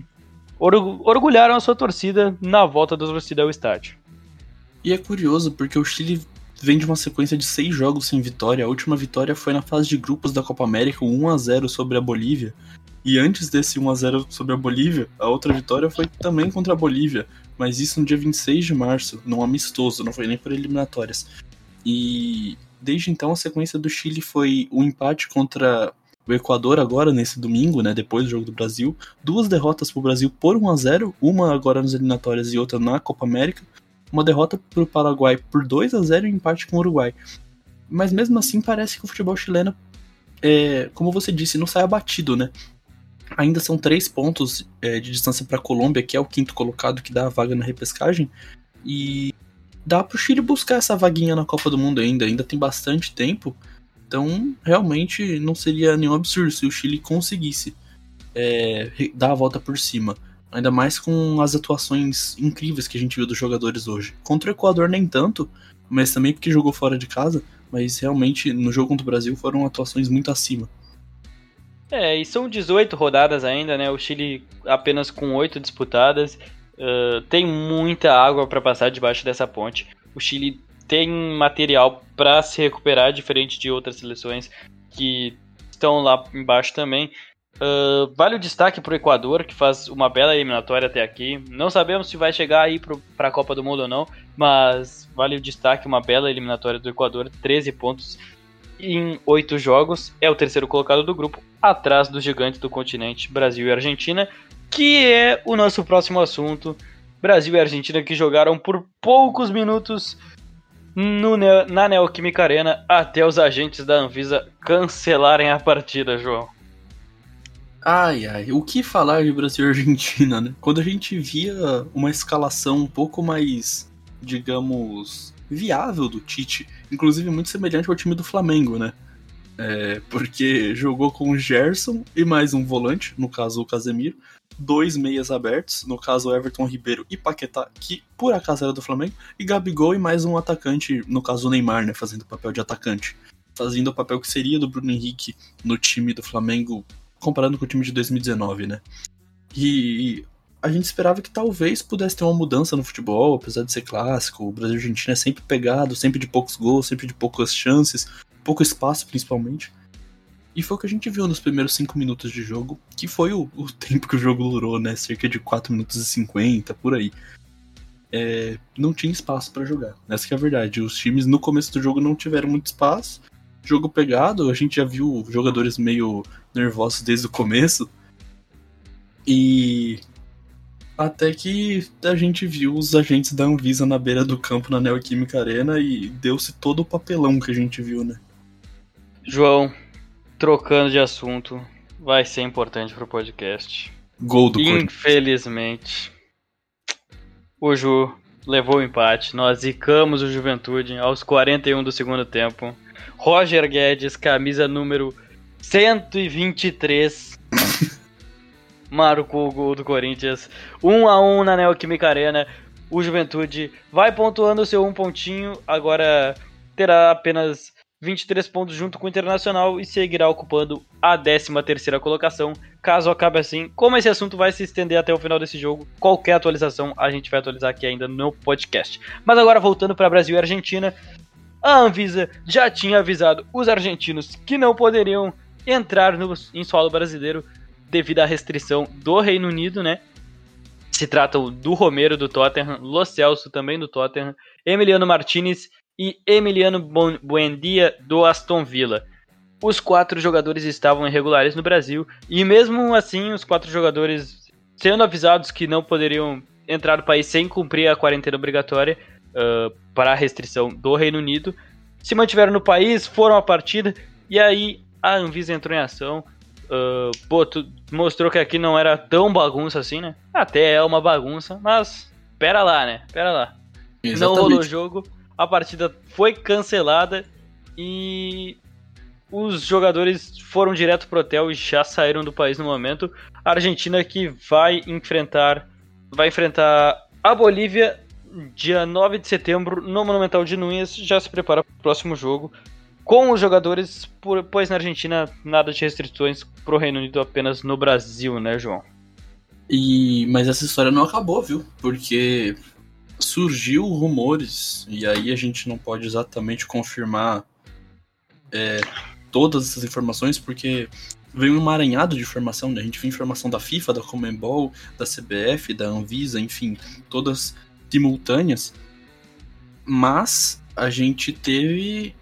S2: orgulharam a sua torcida na volta da torcida ao estádio.
S3: E é curioso porque o Chile vem de uma sequência de seis jogos sem vitória. A última vitória foi na fase de grupos da Copa América, 1 a 0 sobre a Bolívia. E antes desse 1 a 0 sobre a Bolívia, a outra vitória foi também contra a Bolívia, mas isso no dia 26 de março, num amistoso, não foi nem por eliminatórias. E desde então a sequência do Chile foi o um empate contra o Equador agora, nesse domingo, né, depois do jogo do Brasil, duas derrotas para o Brasil por 1 a 0 uma agora nas eliminatórias e outra na Copa América, uma derrota para o Paraguai por 2 a 0 e empate com o Uruguai. Mas mesmo assim parece que o futebol chileno, é, como você disse, não sai abatido, né? Ainda são três pontos é, de distância para a Colômbia, que é o quinto colocado que dá a vaga na repescagem, e dá para o Chile buscar essa vaguinha na Copa do Mundo ainda, ainda tem bastante tempo. Então, realmente não seria nenhum absurdo se o Chile conseguisse é, dar a volta por cima. Ainda mais com as atuações incríveis que a gente viu dos jogadores hoje. Contra o Equador, nem tanto, mas também porque jogou fora de casa. Mas realmente, no jogo contra o Brasil, foram atuações muito acima.
S2: É, e são 18 rodadas ainda, né? O Chile apenas com 8 disputadas. Uh, tem muita água para passar debaixo dessa ponte. O Chile tem material para se recuperar, diferente de outras seleções que estão lá embaixo também. Uh, vale o destaque para o Equador, que faz uma bela eliminatória até aqui. Não sabemos se vai chegar aí para a Copa do Mundo ou não, mas vale o destaque uma bela eliminatória do Equador, 13 pontos em 8 jogos. É o terceiro colocado do grupo, atrás dos gigantes do continente, Brasil e Argentina, que é o nosso próximo assunto. Brasil e Argentina que jogaram por poucos minutos no, na Neoquímica Arena até os agentes da Anvisa cancelarem a partida, João.
S3: Ai, ai, o que falar de Brasil e Argentina, né? Quando a gente via uma escalação um pouco mais, digamos, viável do Tite, inclusive muito semelhante ao time do Flamengo, né? É, porque jogou com o Gerson e mais um volante, no caso o Casemiro, dois meias abertos, no caso Everton Ribeiro e Paquetá, que por acaso era do Flamengo, e Gabigol e mais um atacante, no caso o Neymar, né, fazendo o papel de atacante. Fazendo o papel que seria do Bruno Henrique no time do Flamengo comparando com o time de 2019, né? E a gente esperava que talvez pudesse ter uma mudança no futebol, apesar de ser clássico. O Brasil e a Argentina é sempre pegado, sempre de poucos gols, sempre de poucas chances, pouco espaço principalmente. E foi o que a gente viu nos primeiros 5 minutos de jogo, que foi o, o, tempo que o jogo durou, né? Cerca de 4 minutos e 50, por aí. É, não tinha espaço para jogar. Essa é a verdade. Os times no começo do jogo não tiveram muito espaço. Jogo pegado, a gente já viu jogadores meio nervosos desde o começo. E até que a gente viu os agentes da Anvisa na beira do campo na Neoquímica Arena e deu-se todo o papelão que a gente viu, né?
S2: João, trocando de assunto, vai ser importante pro podcast.
S3: Gol do
S2: Infelizmente, o Ju levou o empate. Nós zicamos o Juventude aos 41 do segundo tempo. Roger Guedes, camisa número 123. marcou o gol do Corinthians. 1 a 1 na Neoquímica Arena. O Juventude vai pontuando o seu um pontinho. Agora terá apenas 23 pontos junto com o Internacional e seguirá ocupando a 13ª colocação. Caso acabe assim, como esse assunto vai se estender até o final desse jogo, qualquer atualização a gente vai atualizar aqui ainda no podcast. Mas agora voltando para Brasil e Argentina, a Anvisa já tinha avisado os argentinos que não poderiam entrar no, em solo brasileiro devido à restrição do Reino Unido, né? Se trata do Romero do Tottenham, Lo Celso também do Tottenham, Emiliano Martinez e Emiliano Buendia do Aston Villa. Os quatro jogadores estavam irregulares no Brasil e mesmo assim os quatro jogadores sendo avisados que não poderiam entrar no país sem cumprir a quarentena obrigatória uh, para a restrição do Reino Unido, se mantiveram no país, foram à partida e aí a Anvisa entrou em ação. Uh, pô, tu mostrou que aqui não era tão bagunça assim, né? Até é uma bagunça, mas pera lá, né? Pera lá. Exatamente. Não rolou o jogo, a partida foi cancelada e os jogadores foram direto pro hotel e já saíram do país no momento. A Argentina que vai enfrentar vai enfrentar a Bolívia dia 9 de setembro no Monumental de Núñez, já se prepara para o próximo jogo com os jogadores, pois na Argentina nada de restrições pro Reino Unido, apenas no Brasil, né, João?
S3: E mas essa história não acabou, viu? Porque surgiu rumores e aí a gente não pode exatamente confirmar é, todas essas informações porque veio um emaranhado de informação, né? A gente viu informação da FIFA, da Comembol, da CBF, da Anvisa, enfim, todas simultâneas. Mas a gente teve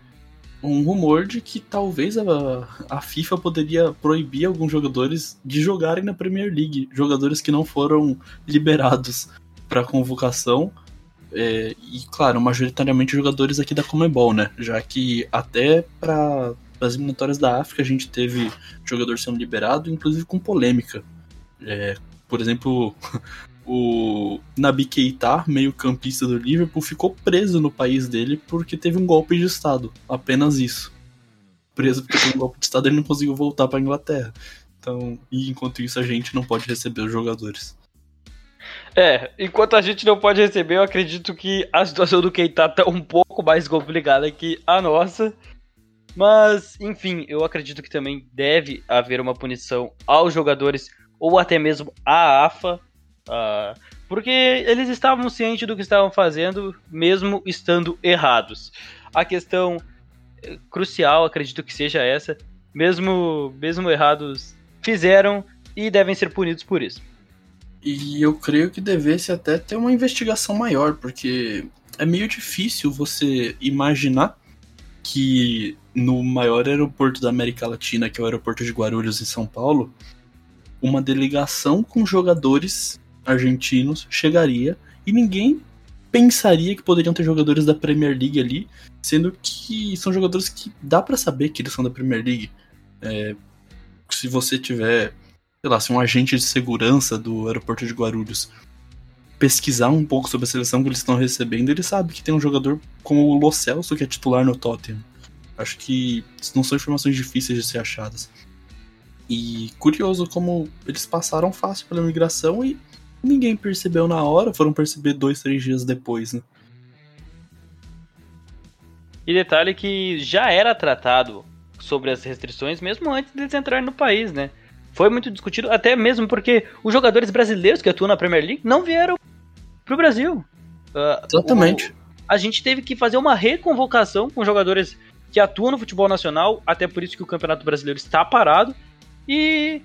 S3: um rumor de que talvez a, a FIFA poderia proibir alguns jogadores de jogarem na Premier League, jogadores que não foram liberados para convocação. É, e claro, majoritariamente jogadores aqui da Comebol, né? Já que até para as eliminatórias da África a gente teve jogador sendo liberado, inclusive com polêmica. É, por exemplo, o Nabi Keita, meio campista do Liverpool, ficou preso no país dele porque teve um golpe de Estado. Apenas isso. Preso porque teve um golpe de Estado ele não conseguiu voltar para Inglaterra. Então, e enquanto isso a gente não pode receber os jogadores.
S2: É, enquanto a gente não pode receber, eu acredito que a situação do Keita tá um pouco mais complicada que a nossa. Mas, enfim, eu acredito que também deve haver uma punição aos jogadores ou até mesmo à AFA, uh, porque eles estavam cientes do que estavam fazendo, mesmo estando errados. A questão eh, crucial, acredito que seja essa, mesmo, mesmo errados, fizeram e devem ser punidos por isso.
S3: E eu creio que devesse até ter uma investigação maior, porque é meio difícil você imaginar que no maior aeroporto da América Latina, que é o aeroporto de Guarulhos, em São Paulo, uma delegação com jogadores argentinos chegaria e ninguém pensaria que poderiam ter jogadores da Premier League ali, sendo que são jogadores que dá para saber que eles são da Premier League. É, se você tiver, sei lá, se um agente de segurança do aeroporto de Guarulhos pesquisar um pouco sobre a seleção que eles estão recebendo, ele sabe que tem um jogador como o Lo Celso que é titular no Tottenham. Acho que não são informações difíceis de ser achadas. E curioso como eles passaram fácil pela migração e ninguém percebeu na hora, foram perceber dois, três dias depois, né?
S2: E detalhe que já era tratado sobre as restrições mesmo antes deles entrarem no país, né? Foi muito discutido, até mesmo porque os jogadores brasileiros que atuam na Premier League não vieram pro Brasil.
S3: Uh, Exatamente. O,
S2: a gente teve que fazer uma reconvocação com jogadores que atuam no futebol nacional, até por isso que o Campeonato Brasileiro está parado. E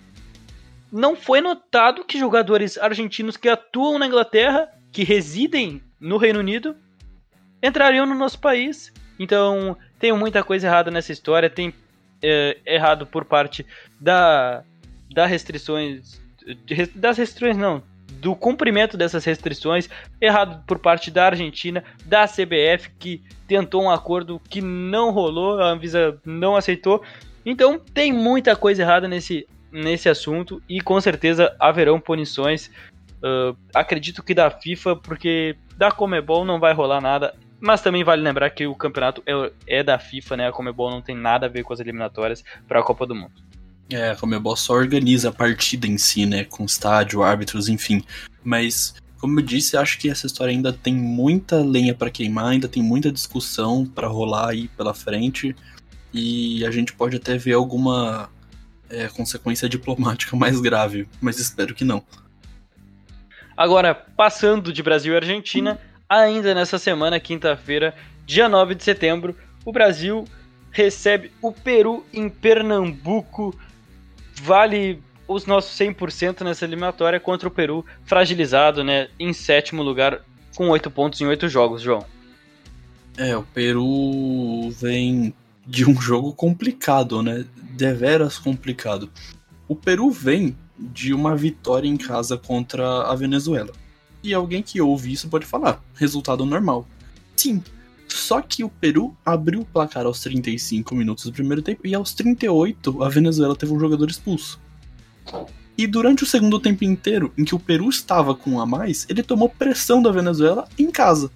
S2: não foi notado que jogadores argentinos que atuam na Inglaterra, que residem no Reino Unido, entrariam no nosso país. Então, tem muita coisa errada nessa história, tem é, errado por parte da, da restrições, das restrições não, do cumprimento dessas restrições, errado por parte da Argentina, da CBF, que tentou um acordo que não rolou, a Anvisa não aceitou. Então tem muita coisa errada nesse, nesse assunto e com certeza haverão punições. Uh, acredito que da FIFA, porque da Comebol não vai rolar nada. Mas também vale lembrar que o campeonato é, é da FIFA, né? A Comebol não tem nada a ver com as eliminatórias para a Copa do Mundo.
S3: É, a Comebol só organiza a partida em si, né? Com estádio, árbitros, enfim. Mas, como eu disse, acho que essa história ainda tem muita lenha para queimar, ainda tem muita discussão para rolar aí pela frente. E a gente pode até ver alguma é, consequência diplomática mais grave, mas espero que não.
S2: Agora, passando de Brasil e Argentina, ainda nessa semana, quinta-feira, dia 9 de setembro, o Brasil recebe o Peru em Pernambuco vale os nossos 100% nessa eliminatória contra o Peru, fragilizado, né, em sétimo lugar, com oito pontos em oito jogos, João.
S3: É, o Peru vem de um jogo complicado, né? Deveras complicado. O Peru vem de uma vitória em casa contra a Venezuela. E alguém que ouve isso pode falar: resultado normal. Sim, só que o Peru abriu o placar aos 35 minutos do primeiro tempo e aos 38 a Venezuela teve um jogador expulso. E durante o segundo tempo inteiro, em que o Peru estava com um a mais, ele tomou pressão da Venezuela em casa.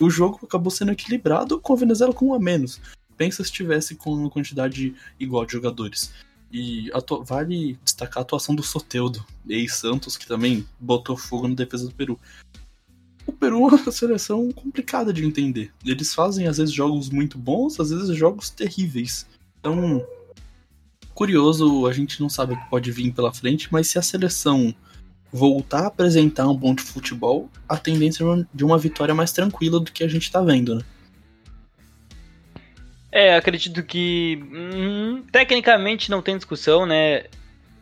S3: O jogo acabou sendo equilibrado com a Venezuela com um a menos. Pensa se tivesse com uma quantidade igual de jogadores. E vale destacar a atuação do Soteudo, ex-Santos, que também botou fogo na defesa do Peru o Peru é uma seleção complicada de entender. Eles fazem às vezes jogos muito bons, às vezes jogos terríveis. Então, curioso, a gente não sabe o que pode vir pela frente, mas se a seleção voltar a apresentar um bom de futebol, a tendência é de uma vitória mais tranquila do que a gente tá vendo, né?
S2: É, acredito que hum, tecnicamente não tem discussão, né?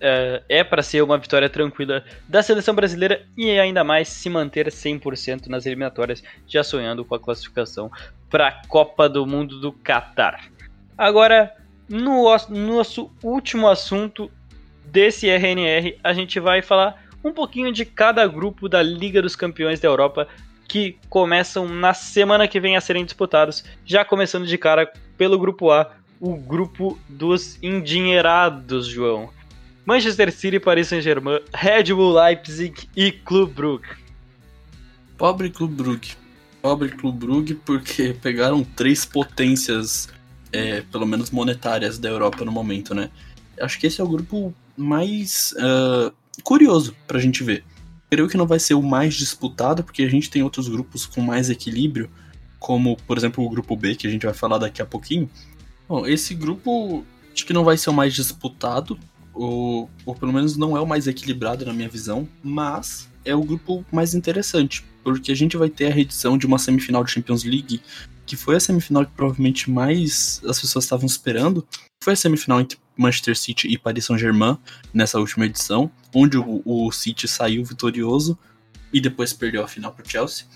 S2: É, é para ser uma vitória tranquila da seleção brasileira e ainda mais se manter 100% nas eliminatórias, já sonhando com a classificação para a Copa do Mundo do Catar. Agora, no nosso último assunto desse RNR, a gente vai falar um pouquinho de cada grupo da Liga dos Campeões da Europa que começam na semana que vem a serem disputados, já começando de cara pelo grupo A, o grupo dos endinheirados, João. Manchester City, Paris Saint-Germain, Red Bull Leipzig e Clube Brugge.
S3: Pobre Clube Brugge. Pobre Clube Brugge porque pegaram três potências, é, pelo menos monetárias, da Europa no momento, né? Acho que esse é o grupo mais uh, curioso pra gente ver. Creio que não vai ser o mais disputado, porque a gente tem outros grupos com mais equilíbrio, como, por exemplo, o grupo B, que a gente vai falar daqui a pouquinho. Bom, esse grupo acho que não vai ser o mais disputado, ou, ou pelo menos não é o mais equilibrado na minha visão, mas é o grupo mais interessante, porque a gente vai ter a reedição de uma semifinal de Champions League, que foi a semifinal que provavelmente mais as pessoas estavam esperando. Foi a semifinal entre Manchester City e Paris Saint-Germain nessa última edição, onde o, o City saiu vitorioso e depois perdeu a final para o Chelsea.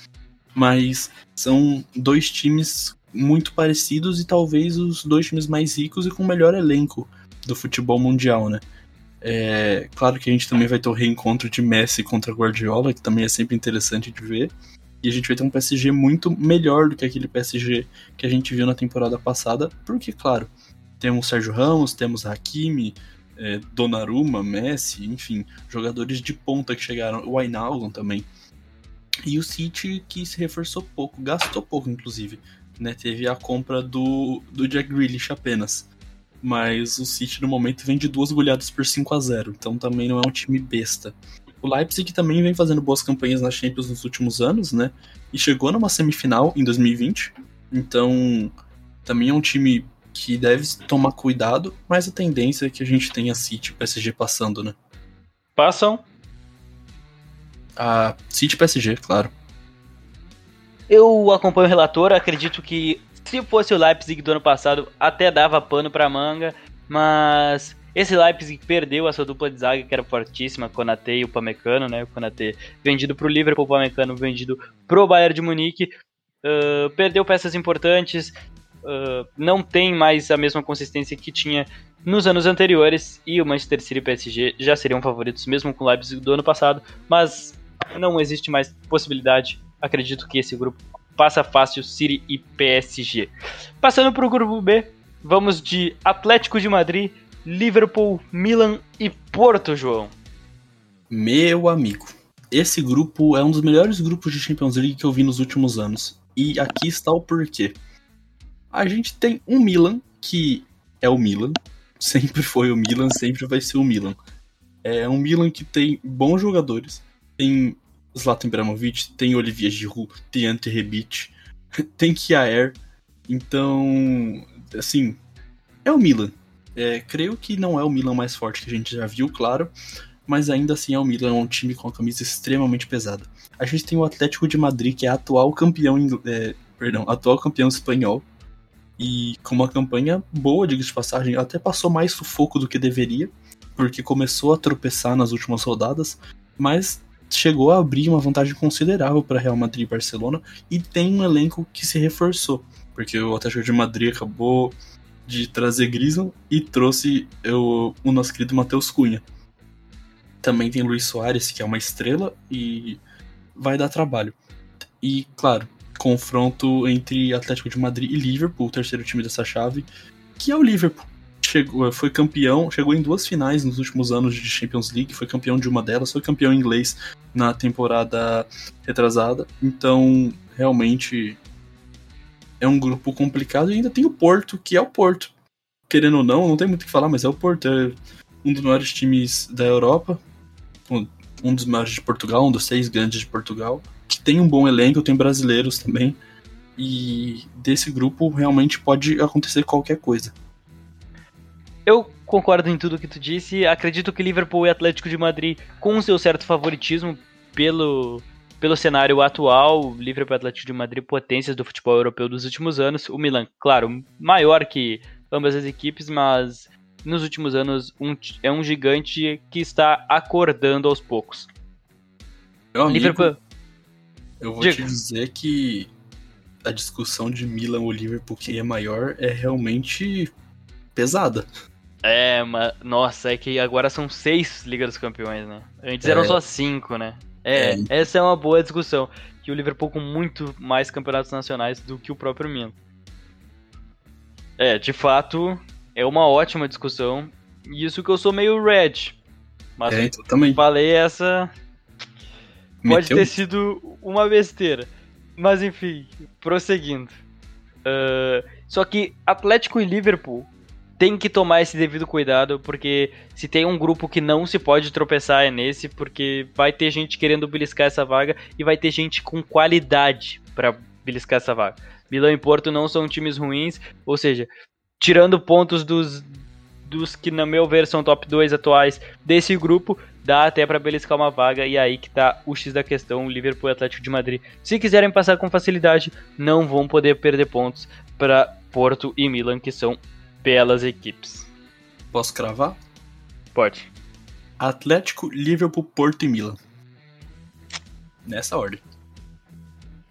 S3: Mas são dois times muito parecidos e talvez os dois times mais ricos e com o melhor elenco do futebol mundial, né? É, claro que a gente também vai ter o reencontro de Messi contra Guardiola, que também é sempre interessante de ver. E a gente vai ter um PSG muito melhor do que aquele PSG que a gente viu na temporada passada, porque, claro, temos Sérgio Ramos, temos Hakimi, é, Donnarumma, Messi, enfim, jogadores de ponta que chegaram, o Wijnaldum também. E o City que se reforçou pouco, gastou pouco, inclusive. Né? Teve a compra do, do Jack Grealish apenas mas o City no momento vem de duas goleadas por 5 a 0 então também não é um time besta. O Leipzig também vem fazendo boas campanhas na Champions nos últimos anos, né? E chegou numa semifinal em 2020, então também é um time que deve tomar cuidado, mas a tendência é que a gente tenha City e PSG passando, né?
S2: Passam?
S3: A City e PSG, claro.
S2: Eu acompanho o relator, acredito que se fosse o Leipzig do ano passado, até dava pano pra manga, mas esse Leipzig perdeu a sua dupla de zaga, que era fortíssima, Konate e o Pamecano, né? O Konate vendido pro Liverpool, o Pamecano vendido pro Bayern de Munique. Uh, perdeu peças importantes, uh, não tem mais a mesma consistência que tinha nos anos anteriores, e o Manchester City e o PSG já seriam favoritos, mesmo com o Leipzig do ano passado, mas não existe mais possibilidade. Acredito que esse grupo passa fácil City e PSG. Passando para o grupo B, vamos de Atlético de Madrid, Liverpool, Milan e Porto, João.
S3: Meu amigo, esse grupo é um dos melhores grupos de Champions League que eu vi nos últimos anos. E aqui está o porquê. A gente tem um Milan que é o Milan, sempre foi o Milan, sempre vai ser o Milan. É um Milan que tem bons jogadores, tem Zlatan Ibrahimovic, tem Olivier Giroud, tem Ante Rebic, tem Kiaer. Então, assim, é o Milan. É, creio que não é o Milan mais forte que a gente já viu, claro, mas ainda assim é o Milan, é um time com a camisa extremamente pesada. A gente tem o Atlético de Madrid, que é atual campeão, é, perdão, atual campeão espanhol, e com uma campanha boa, diga de passagem, até passou mais sufoco do que deveria, porque começou a tropeçar nas últimas rodadas, mas chegou a abrir uma vantagem considerável para Real Madrid e Barcelona e tem um elenco que se reforçou, porque o Atlético de Madrid acabou de trazer Griezmann e trouxe o, o nosso querido Matheus Cunha. Também tem Luiz Soares, que é uma estrela e vai dar trabalho. E, claro, confronto entre Atlético de Madrid e Liverpool, o terceiro time dessa chave, que é o Liverpool chegou, foi campeão, chegou em duas finais nos últimos anos de Champions League, foi campeão de uma delas, foi campeão inglês na temporada retrasada. Então, realmente é um grupo complicado e ainda tem o Porto, que é o Porto. Querendo ou não, não tem muito o que falar, mas é o Porto, é um dos maiores times da Europa, um dos maiores de Portugal, um dos seis grandes de Portugal, que tem um bom elenco, tem brasileiros também. E desse grupo realmente pode acontecer qualquer coisa.
S2: Eu concordo em tudo que tu disse. Acredito que Liverpool e Atlético de Madrid, com seu certo favoritismo pelo, pelo cenário atual, Liverpool e Atlético de Madrid, potências do futebol europeu dos últimos anos. O Milan, claro, maior que ambas as equipes, mas nos últimos anos um, é um gigante que está acordando aos poucos.
S3: Meu amigo, Liverpool... eu vou Diga. te dizer que a discussão de Milan ou Liverpool quem é maior é realmente pesada.
S2: É, mas. Nossa, é que agora são seis Liga dos Campeões, né? Antes é. eram só cinco, né? É, é, essa é uma boa discussão. Que o Liverpool com muito mais campeonatos nacionais do que o próprio Milan. É, de fato, é uma ótima discussão. E isso que eu sou meio red. Mas é, então, também. falei essa. Pode Meteu... ter sido uma besteira. Mas enfim, prosseguindo. Uh, só que Atlético e Liverpool tem que tomar esse devido cuidado, porque se tem um grupo que não se pode tropeçar é nesse, porque vai ter gente querendo beliscar essa vaga e vai ter gente com qualidade para beliscar essa vaga. Milão e Porto não são times ruins, ou seja, tirando pontos dos, dos que, no meu ver, são top 2 atuais desse grupo, dá até para beliscar uma vaga. E aí que tá o X da questão: Liverpool e Atlético de Madrid. Se quiserem passar com facilidade, não vão poder perder pontos para Porto e Milan, que são belas equipes.
S3: Posso cravar?
S2: Pode.
S3: Atlético, Liverpool, Porto e Milan. Nessa ordem.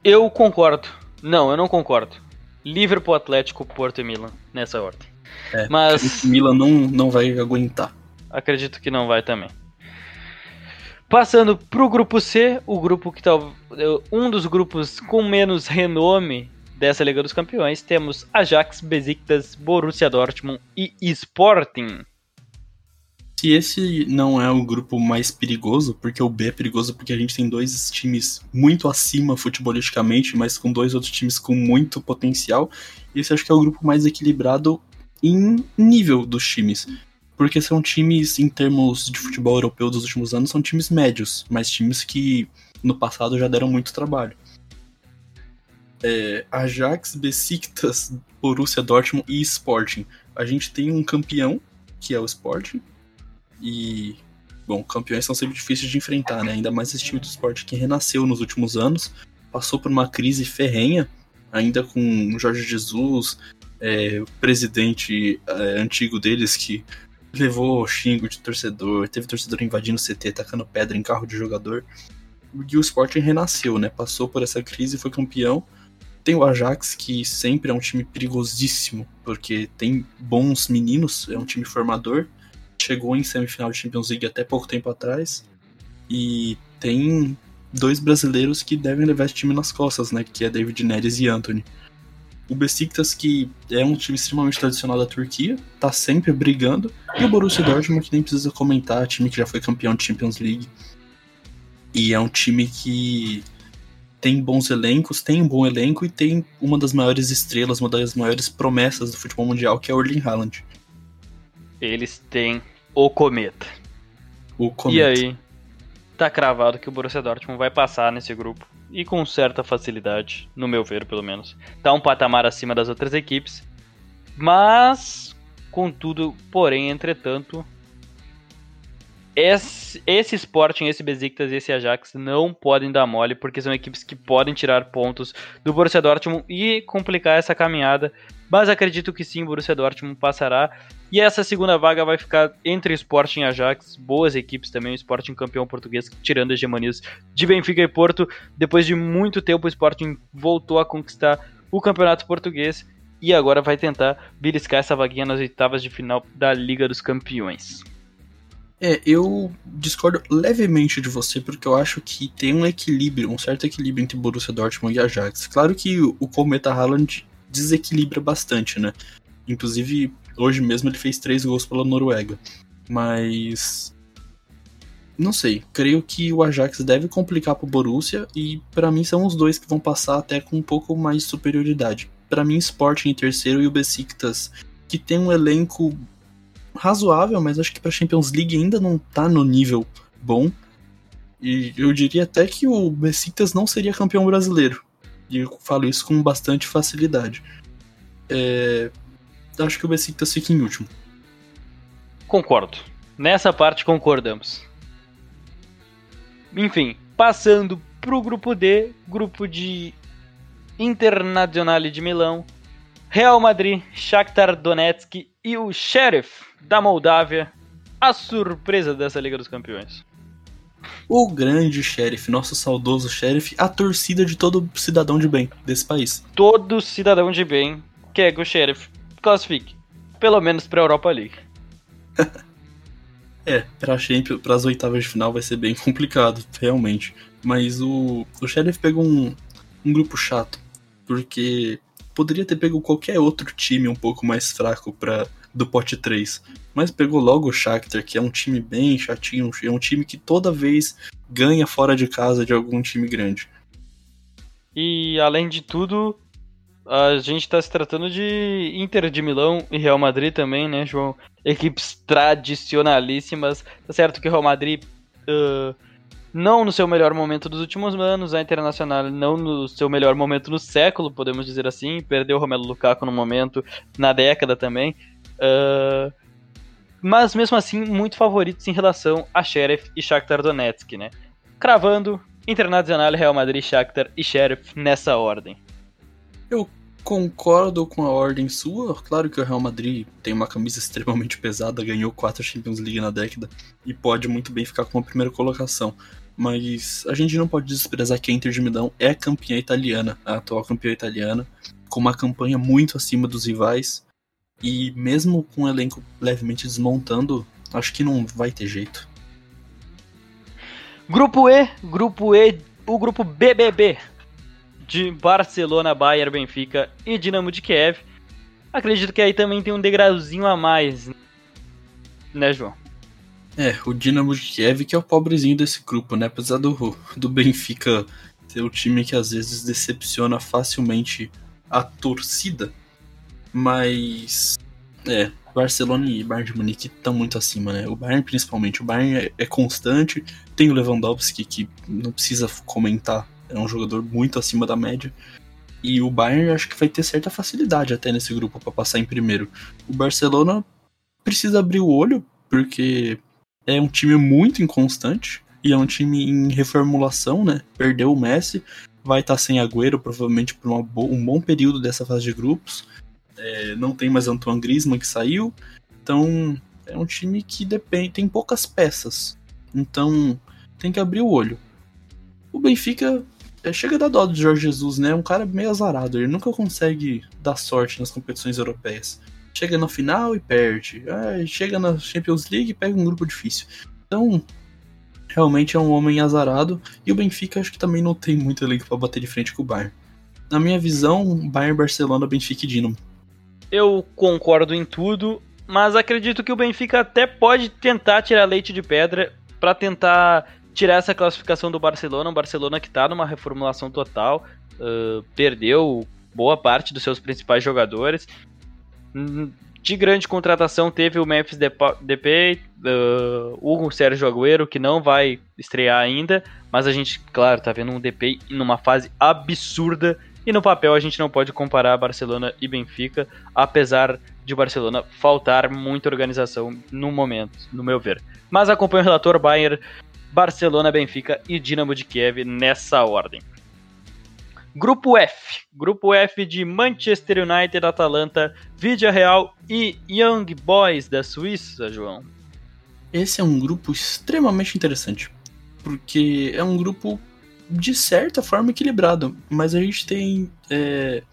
S2: Eu concordo. Não, eu não concordo. Liverpool, Atlético, Porto e Milan, nessa ordem.
S3: É, Mas. Milan não, não vai aguentar.
S2: Acredito que não vai também. Passando pro grupo C, o grupo que tá. Um dos grupos com menos renome dessa Liga dos Campeões, temos Ajax, Besiktas, Borussia Dortmund e Sporting
S3: se esse não é o grupo mais perigoso, porque o B é perigoso porque a gente tem dois times muito acima futebolisticamente, mas com dois outros times com muito potencial, esse acho que é o grupo mais equilibrado em nível dos times. Porque são times, em termos de futebol europeu dos últimos anos, são times médios, mas times que no passado já deram muito trabalho. É, Ajax, Besiktas, Borussia Dortmund e Sporting. A gente tem um campeão, que é o Sporting, e, bom, campeões são sempre difíceis de enfrentar, né? Ainda mais esse time do esporte que renasceu nos últimos anos, passou por uma crise ferrenha, ainda com Jorge Jesus, é, o presidente é, antigo deles que levou xingo de torcedor, teve torcedor invadindo o CT, tacando pedra em carro de jogador. E o Sporting renasceu, né? Passou por essa crise e foi campeão. Tem o Ajax, que sempre é um time perigosíssimo, porque tem bons meninos, é um time formador chegou em semifinal de Champions League até pouco tempo atrás. E tem dois brasileiros que devem levar esse time nas costas, né? Que é David Neres e Anthony. O Besiktas, que é um time extremamente tradicional da Turquia, tá sempre brigando. E o Borussia Dortmund, que nem precisa comentar, time que já foi campeão de Champions League. E é um time que tem bons elencos, tem um bom elenco e tem uma das maiores estrelas, uma das maiores promessas do futebol mundial, que é o Erling Haaland.
S2: Eles têm o Cometa.
S3: O Cometa.
S2: E aí, tá cravado que o Borussia Dortmund vai passar nesse grupo. E com certa facilidade, no meu ver, pelo menos. Tá um patamar acima das outras equipes. Mas, contudo, porém, entretanto, esse, esse Sporting, esse Besiktas e esse Ajax não podem dar mole, porque são equipes que podem tirar pontos do Borussia Dortmund e complicar essa caminhada. Mas acredito que sim, o Borussia Dortmund passará. E essa segunda vaga vai ficar entre Sporting e Ajax, boas equipes também, o Sporting campeão português, tirando as hegemonias de Benfica e Porto. Depois de muito tempo, o Sporting voltou a conquistar o campeonato português e agora vai tentar beliscar essa vaguinha nas oitavas de final da Liga dos Campeões.
S3: É, eu discordo levemente de você, porque eu acho que tem um equilíbrio, um certo equilíbrio entre Borussia Dortmund e Ajax. Claro que o Cometa Haaland desequilibra bastante, né? Inclusive, hoje mesmo ele fez três gols pela Noruega. Mas. Não sei, creio que o Ajax deve complicar pro Borussia e para mim são os dois que vão passar até com um pouco mais de superioridade. Para mim, Sporting em terceiro e o Besiktas, que tem um elenco razoável, mas acho que para Champions League ainda não tá no nível bom. E eu diria até que o Besiktas não seria campeão brasileiro. E eu falo isso com bastante facilidade. É... Acho que o Besiktas fica em último.
S2: Concordo. Nessa parte concordamos. Enfim, passando pro grupo D, grupo de Internazionale de Milão, Real Madrid, Shakhtar Donetsk e o Sheriff da Moldávia, a surpresa dessa Liga dos Campeões.
S3: O grande Sheriff, nosso saudoso Sheriff, a torcida de todo cidadão de bem desse país.
S2: Todo cidadão de bem quer que o Sheriff classifique, pelo menos para a Europa League.
S3: é, para Champions, para as oitavas de final vai ser bem complicado, realmente. Mas o, o Sheriff pegou um, um grupo chato, porque poderia ter pego qualquer outro time um pouco mais fraco para do pote 3. Mas pegou logo o Shakhtar, que é um time bem chatinho, é um time que toda vez ganha fora de casa de algum time grande.
S2: E além de tudo, a gente está se tratando de Inter de Milão e Real Madrid também, né, João? Equipes tradicionalíssimas. Tá certo que o Real Madrid uh, não no seu melhor momento dos últimos anos, a Internacional não no seu melhor momento no século, podemos dizer assim, perdeu o Romelu Lukaku no momento, na década também. Uh, mas mesmo assim, muito favoritos em relação a Sheriff e Shakhtar Donetsk, né? Cravando Internacional, Real Madrid, Shakhtar e Sheriff nessa ordem.
S3: Eu concordo com a ordem sua. Claro que o Real Madrid tem uma camisa extremamente pesada, ganhou quatro Champions League na década e pode muito bem ficar com a primeira colocação. Mas a gente não pode desprezar que a Inter de Milão é campeã italiana, a atual campeã italiana, com uma campanha muito acima dos rivais. E mesmo com o elenco levemente desmontando, acho que não vai ter jeito.
S2: Grupo E, grupo E, o grupo BBB de Barcelona, Bayern, Benfica e Dinamo de Kiev. Acredito que aí também tem um degrauzinho a mais, né, João?
S3: É, o Dinamo de Kiev que é o pobrezinho desse grupo, né? Apesar do, do Benfica ser o time que às vezes decepciona facilmente a torcida, mas é, Barcelona e Bayern de Munique estão muito acima, né? O Bayern principalmente, o Bayern é, é, constante, tem o Lewandowski que não precisa comentar, é um jogador muito acima da média. E o Bayern acho que vai ter certa facilidade até nesse grupo para passar em primeiro. O Barcelona precisa abrir o olho porque é um time muito inconstante e é um time em reformulação, né? Perdeu o Messi, vai estar tá sem Agüero provavelmente por um bom período dessa fase de grupos. É, não tem mais Antoine Griezmann que saiu. Então é um time que depende, tem poucas peças. Então tem que abrir o olho. O Benfica é, chega da dó do Jorge Jesus, né? É um cara meio azarado. Ele nunca consegue dar sorte nas competições europeias. Chega na final e perde. É, chega na Champions League e pega um grupo difícil. Então, realmente é um homem azarado. E o Benfica acho que também não tem muito elenco para bater de frente com o Bayern. Na minha visão, Bayern, Barcelona, Benfica e Dinamo
S2: eu concordo em tudo, mas acredito que o Benfica até pode tentar tirar leite de pedra para tentar tirar essa classificação do Barcelona. O Barcelona que está numa reformulação total, uh, perdeu boa parte dos seus principais jogadores. De grande contratação teve o Memphis Depay, uh, o Sérgio Agüero, que não vai estrear ainda, mas a gente, claro, tá vendo um Depay numa fase absurda e no papel a gente não pode comparar Barcelona e Benfica, apesar de Barcelona faltar muita organização no momento, no meu ver. Mas acompanho o relator Bayern, Barcelona, Benfica e Dinamo de Kiev nessa ordem. Grupo F. Grupo F de Manchester United, Atalanta, Vidia Real e Young Boys da Suíça, João.
S3: Esse é um grupo extremamente interessante, porque é um grupo de certa forma equilibrado, mas a gente tem é,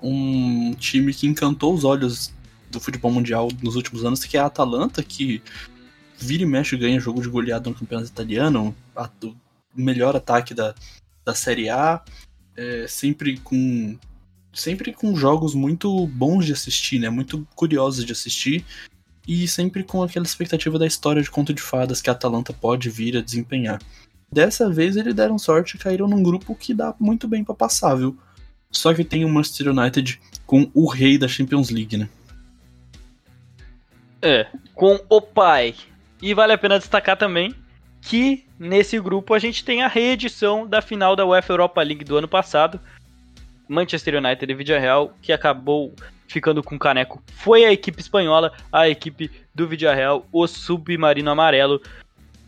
S3: um time que encantou os olhos do futebol mundial nos últimos anos, que é a Atalanta, que vira e mexe ganha jogo de goleada no campeonato italiano, a, o melhor ataque da, da Série A, é, sempre com sempre com jogos muito bons de assistir, né? Muito curiosos de assistir e sempre com aquela expectativa da história de conto de fadas que a Atalanta pode vir a desempenhar. Dessa vez eles deram sorte e caíram num grupo que dá muito bem para passar, viu? Só que tem o Manchester United com o rei da Champions League, né?
S2: É, com o pai. E vale a pena destacar também que nesse grupo a gente tem a reedição da final da UEFA Europa League do ano passado. Manchester United e Real, que acabou ficando com o caneco. Foi a equipe espanhola, a equipe do Real, o Submarino Amarelo,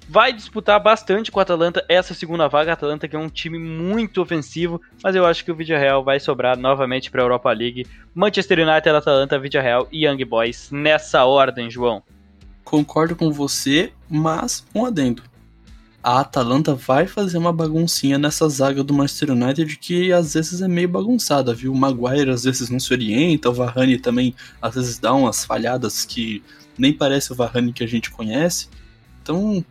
S2: vai disputar bastante com a Atalanta essa segunda vaga. A Atalanta que é um time muito ofensivo, mas eu acho que o Real vai sobrar novamente para a Europa League. Manchester United, Atalanta, Real e Young Boys nessa ordem, João.
S3: Concordo com você, mas um adendo. A Atalanta vai fazer uma baguncinha nessa zaga do Manchester United que às vezes é meio bagunçada, viu? O Maguire às vezes não se orienta, o Varane também às vezes dá umas falhadas que nem parece o Varane que a gente conhece. Então,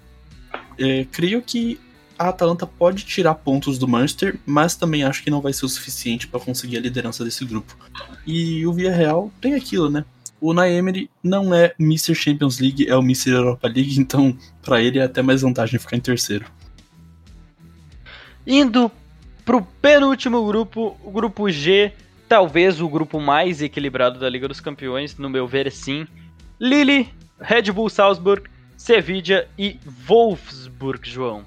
S3: é, creio que a Atalanta pode tirar pontos do Manchester, mas também acho que não vai ser o suficiente para conseguir a liderança desse grupo. E o Villarreal tem aquilo, né? O Naemery não é Mr. Champions League, é o Mr. Europa League, então para ele é até mais vantagem ficar em terceiro.
S2: Indo pro penúltimo grupo, o grupo G, talvez o grupo mais equilibrado da Liga dos Campeões, no meu ver, sim. Lille, Red Bull Salzburg, Sevilla e Wolfsburg, João.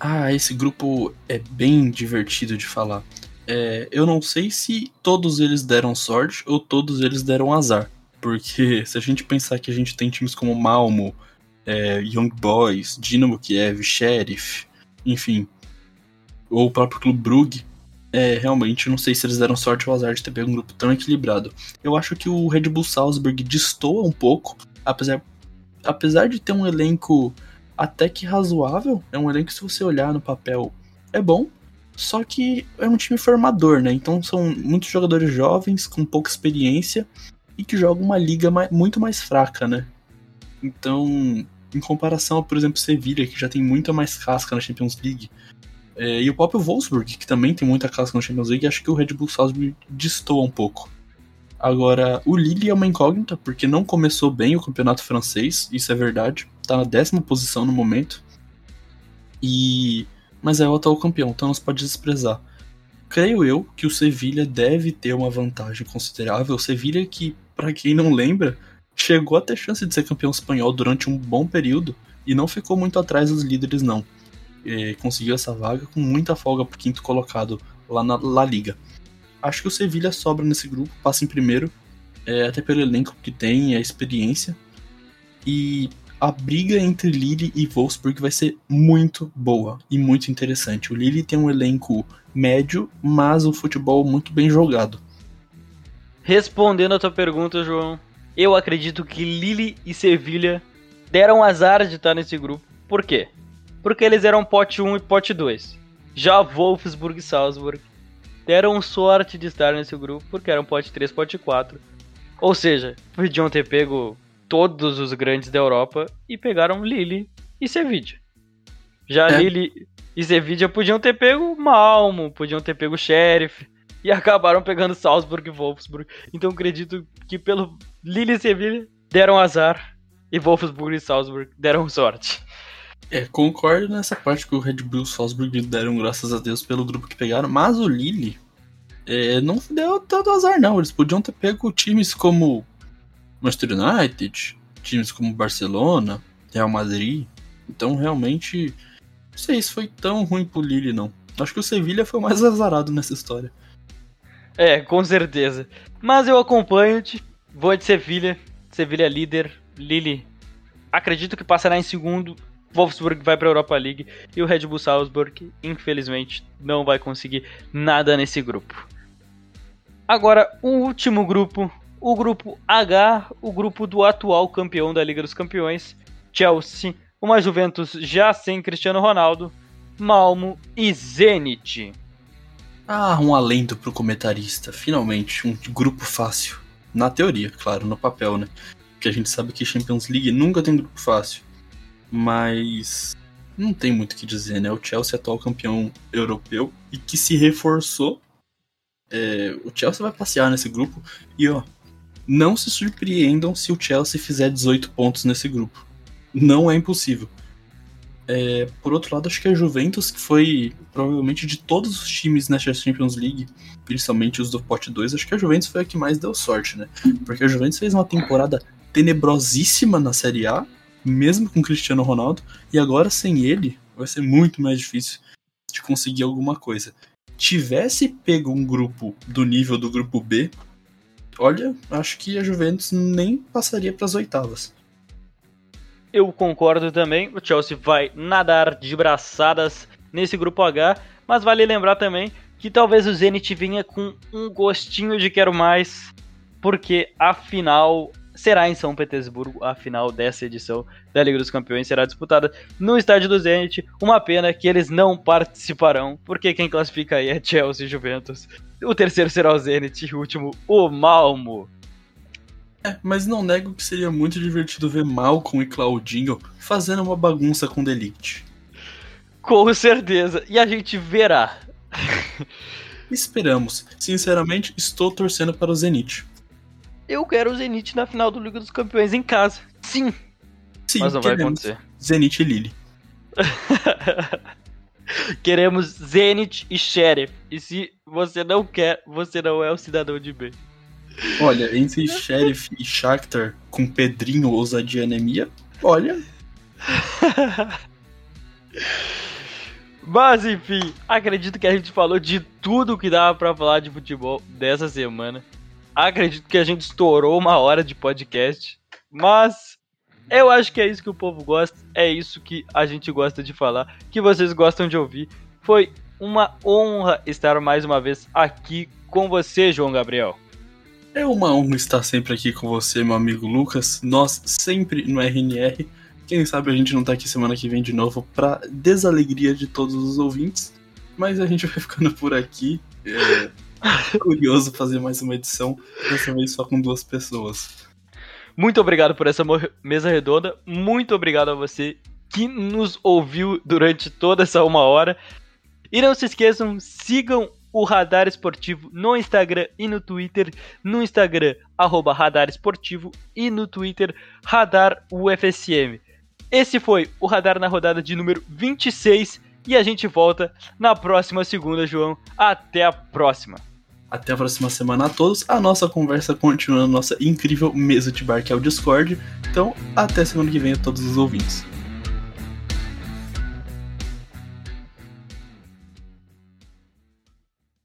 S3: Ah, esse grupo é bem divertido de falar. É, eu não sei se todos eles deram sorte ou todos eles deram azar. Porque se a gente pensar que a gente tem times como Malmo, é, Young Boys, Dynamo Kiev, Sheriff, enfim, ou o próprio Clube Brugge, é, realmente não sei se eles deram sorte ou azar de ter pego um grupo tão equilibrado. Eu acho que o Red Bull Salzburg destoa um pouco, apesar, apesar de ter um elenco até que razoável, é um elenco se você olhar no papel é bom, só que é um time formador, né? Então são muitos jogadores jovens com pouca experiência e que jogam uma liga mais, muito mais fraca, né? Então, em comparação por exemplo, Sevilha, que já tem muita mais casca na Champions League, é, e o próprio Wolfsburg, que também tem muita casca na Champions League, acho que o Red Bull Salzburg destoa um pouco. Agora, o Lille é uma incógnita, porque não começou bem o campeonato francês, isso é verdade. Tá na décima posição no momento. E. Mas é o atual campeão, então não se pode desprezar. Creio eu que o Sevilha deve ter uma vantagem considerável. O Sevilha que, para quem não lembra, chegou a ter chance de ser campeão espanhol durante um bom período e não ficou muito atrás dos líderes, não. E conseguiu essa vaga com muita folga pro quinto colocado lá na La Liga. Acho que o Sevilha sobra nesse grupo, passa em primeiro, é, até pelo elenco que tem e a experiência. E a briga entre Lille e Wolfsburg vai ser muito boa e muito interessante. O Lille tem um elenco médio, mas um futebol muito bem jogado.
S2: Respondendo a tua pergunta, João, eu acredito que Lille e Sevilha deram azar de estar nesse grupo. Por quê? Porque eles eram pote 1 e pote 2. Já Wolfsburg e Salzburg deram sorte de estar nesse grupo porque eram pote 3, pote 4. Ou seja, podiam ter pego todos os grandes da Europa e pegaram Lille e Sevilla. Já é. Lille e Sevilla podiam ter pego Malmo, podiam ter pego Sheriff e acabaram pegando Salzburg e Wolfsburg. Então acredito que pelo Lille e Sevilla deram azar e Wolfsburg e Salzburg deram sorte.
S3: É, concordo nessa parte que o Red Bull e o Salzburg deram graças a Deus pelo grupo que pegaram, mas o Lille é, não deu tanto azar não. Eles podiam ter pego times como Manchester United, times como Barcelona, Real Madrid. Então realmente, não sei se foi tão ruim pro Lille não. Acho que o Sevilha foi o mais azarado nessa história.
S2: É, com certeza. Mas eu acompanho-te. Vou de Sevilha. Sevilha líder. Lille. Acredito que passará em segundo. Wolfsburg vai para a Europa League. E o Red Bull Salzburg, infelizmente, não vai conseguir nada nesse grupo. Agora, o último grupo. O grupo H. O grupo do atual campeão da Liga dos Campeões. Chelsea. Uma Juventus já sem Cristiano Ronaldo. Malmo e Zenit.
S3: Ah, um alento pro comentarista. Finalmente, um grupo fácil. Na teoria, claro, no papel, né? Porque a gente sabe que Champions League nunca tem grupo fácil. Mas não tem muito o que dizer, né? O Chelsea é atual campeão europeu e que se reforçou. É, o Chelsea vai passear nesse grupo e ó, não se surpreendam se o Chelsea fizer 18 pontos nesse grupo. Não é impossível. É, por outro lado, acho que a Juventus, que foi provavelmente de todos os times nessa Champions League, principalmente os do pote 2, acho que a Juventus foi a que mais deu sorte, né? Porque a Juventus fez uma temporada tenebrosíssima na Série A, mesmo com Cristiano Ronaldo, e agora sem ele vai ser muito mais difícil de conseguir alguma coisa. Tivesse pego um grupo do nível do grupo B, olha, acho que a Juventus nem passaria para as oitavas.
S2: Eu concordo também. O Chelsea vai nadar de braçadas nesse grupo H, mas vale lembrar também que talvez o Zenit vinha com um gostinho de quero mais, porque a final será em São Petersburgo, a final dessa edição da Liga dos Campeões será disputada no estádio do Zenit. Uma pena que eles não participarão, porque quem classifica aí é Chelsea e Juventus. O terceiro será o Zenit e o último o Malmo.
S3: É, mas não nego que seria muito divertido ver Malcolm e Claudinho fazendo uma bagunça com Delict.
S2: Com certeza, e a gente verá.
S3: Esperamos. Sinceramente, estou torcendo para o Zenit.
S2: Eu quero o Zenit na final do Liga dos Campeões em casa. Sim.
S3: Sim, mas não vai acontecer. Zenit e Lille.
S2: Queremos Zenit e Sheriff. E se você não quer, você não é o cidadão de bem.
S3: Olha, entre Sheriff e Shakhtar com Pedrinho, ousadia anemia, olha.
S2: Mas enfim, acredito que a gente falou de tudo que dava para falar de futebol dessa semana. Acredito que a gente estourou uma hora de podcast. Mas eu acho que é isso que o povo gosta, é isso que a gente gosta de falar, que vocês gostam de ouvir. Foi uma honra estar mais uma vez aqui com você, João Gabriel.
S3: É uma honra estar sempre aqui com você, meu amigo Lucas. Nós sempre no RNR. Quem sabe a gente não tá aqui semana que vem de novo pra desalegria de todos os ouvintes. Mas a gente vai ficando por aqui. É curioso fazer mais uma edição, dessa vez só com duas pessoas.
S2: Muito obrigado por essa mesa redonda. Muito obrigado a você que nos ouviu durante toda essa uma hora. E não se esqueçam, sigam o Radar Esportivo no Instagram e no Twitter. No Instagram, arroba Radar Esportivo e no Twitter, Radar UFSM. Esse foi o Radar na rodada de número 26 e a gente volta na próxima segunda, João. Até a próxima!
S3: Até a próxima semana a todos. A nossa conversa continua na nossa incrível mesa de bar que é o Discord. Então, até semana que vem a todos os ouvintes.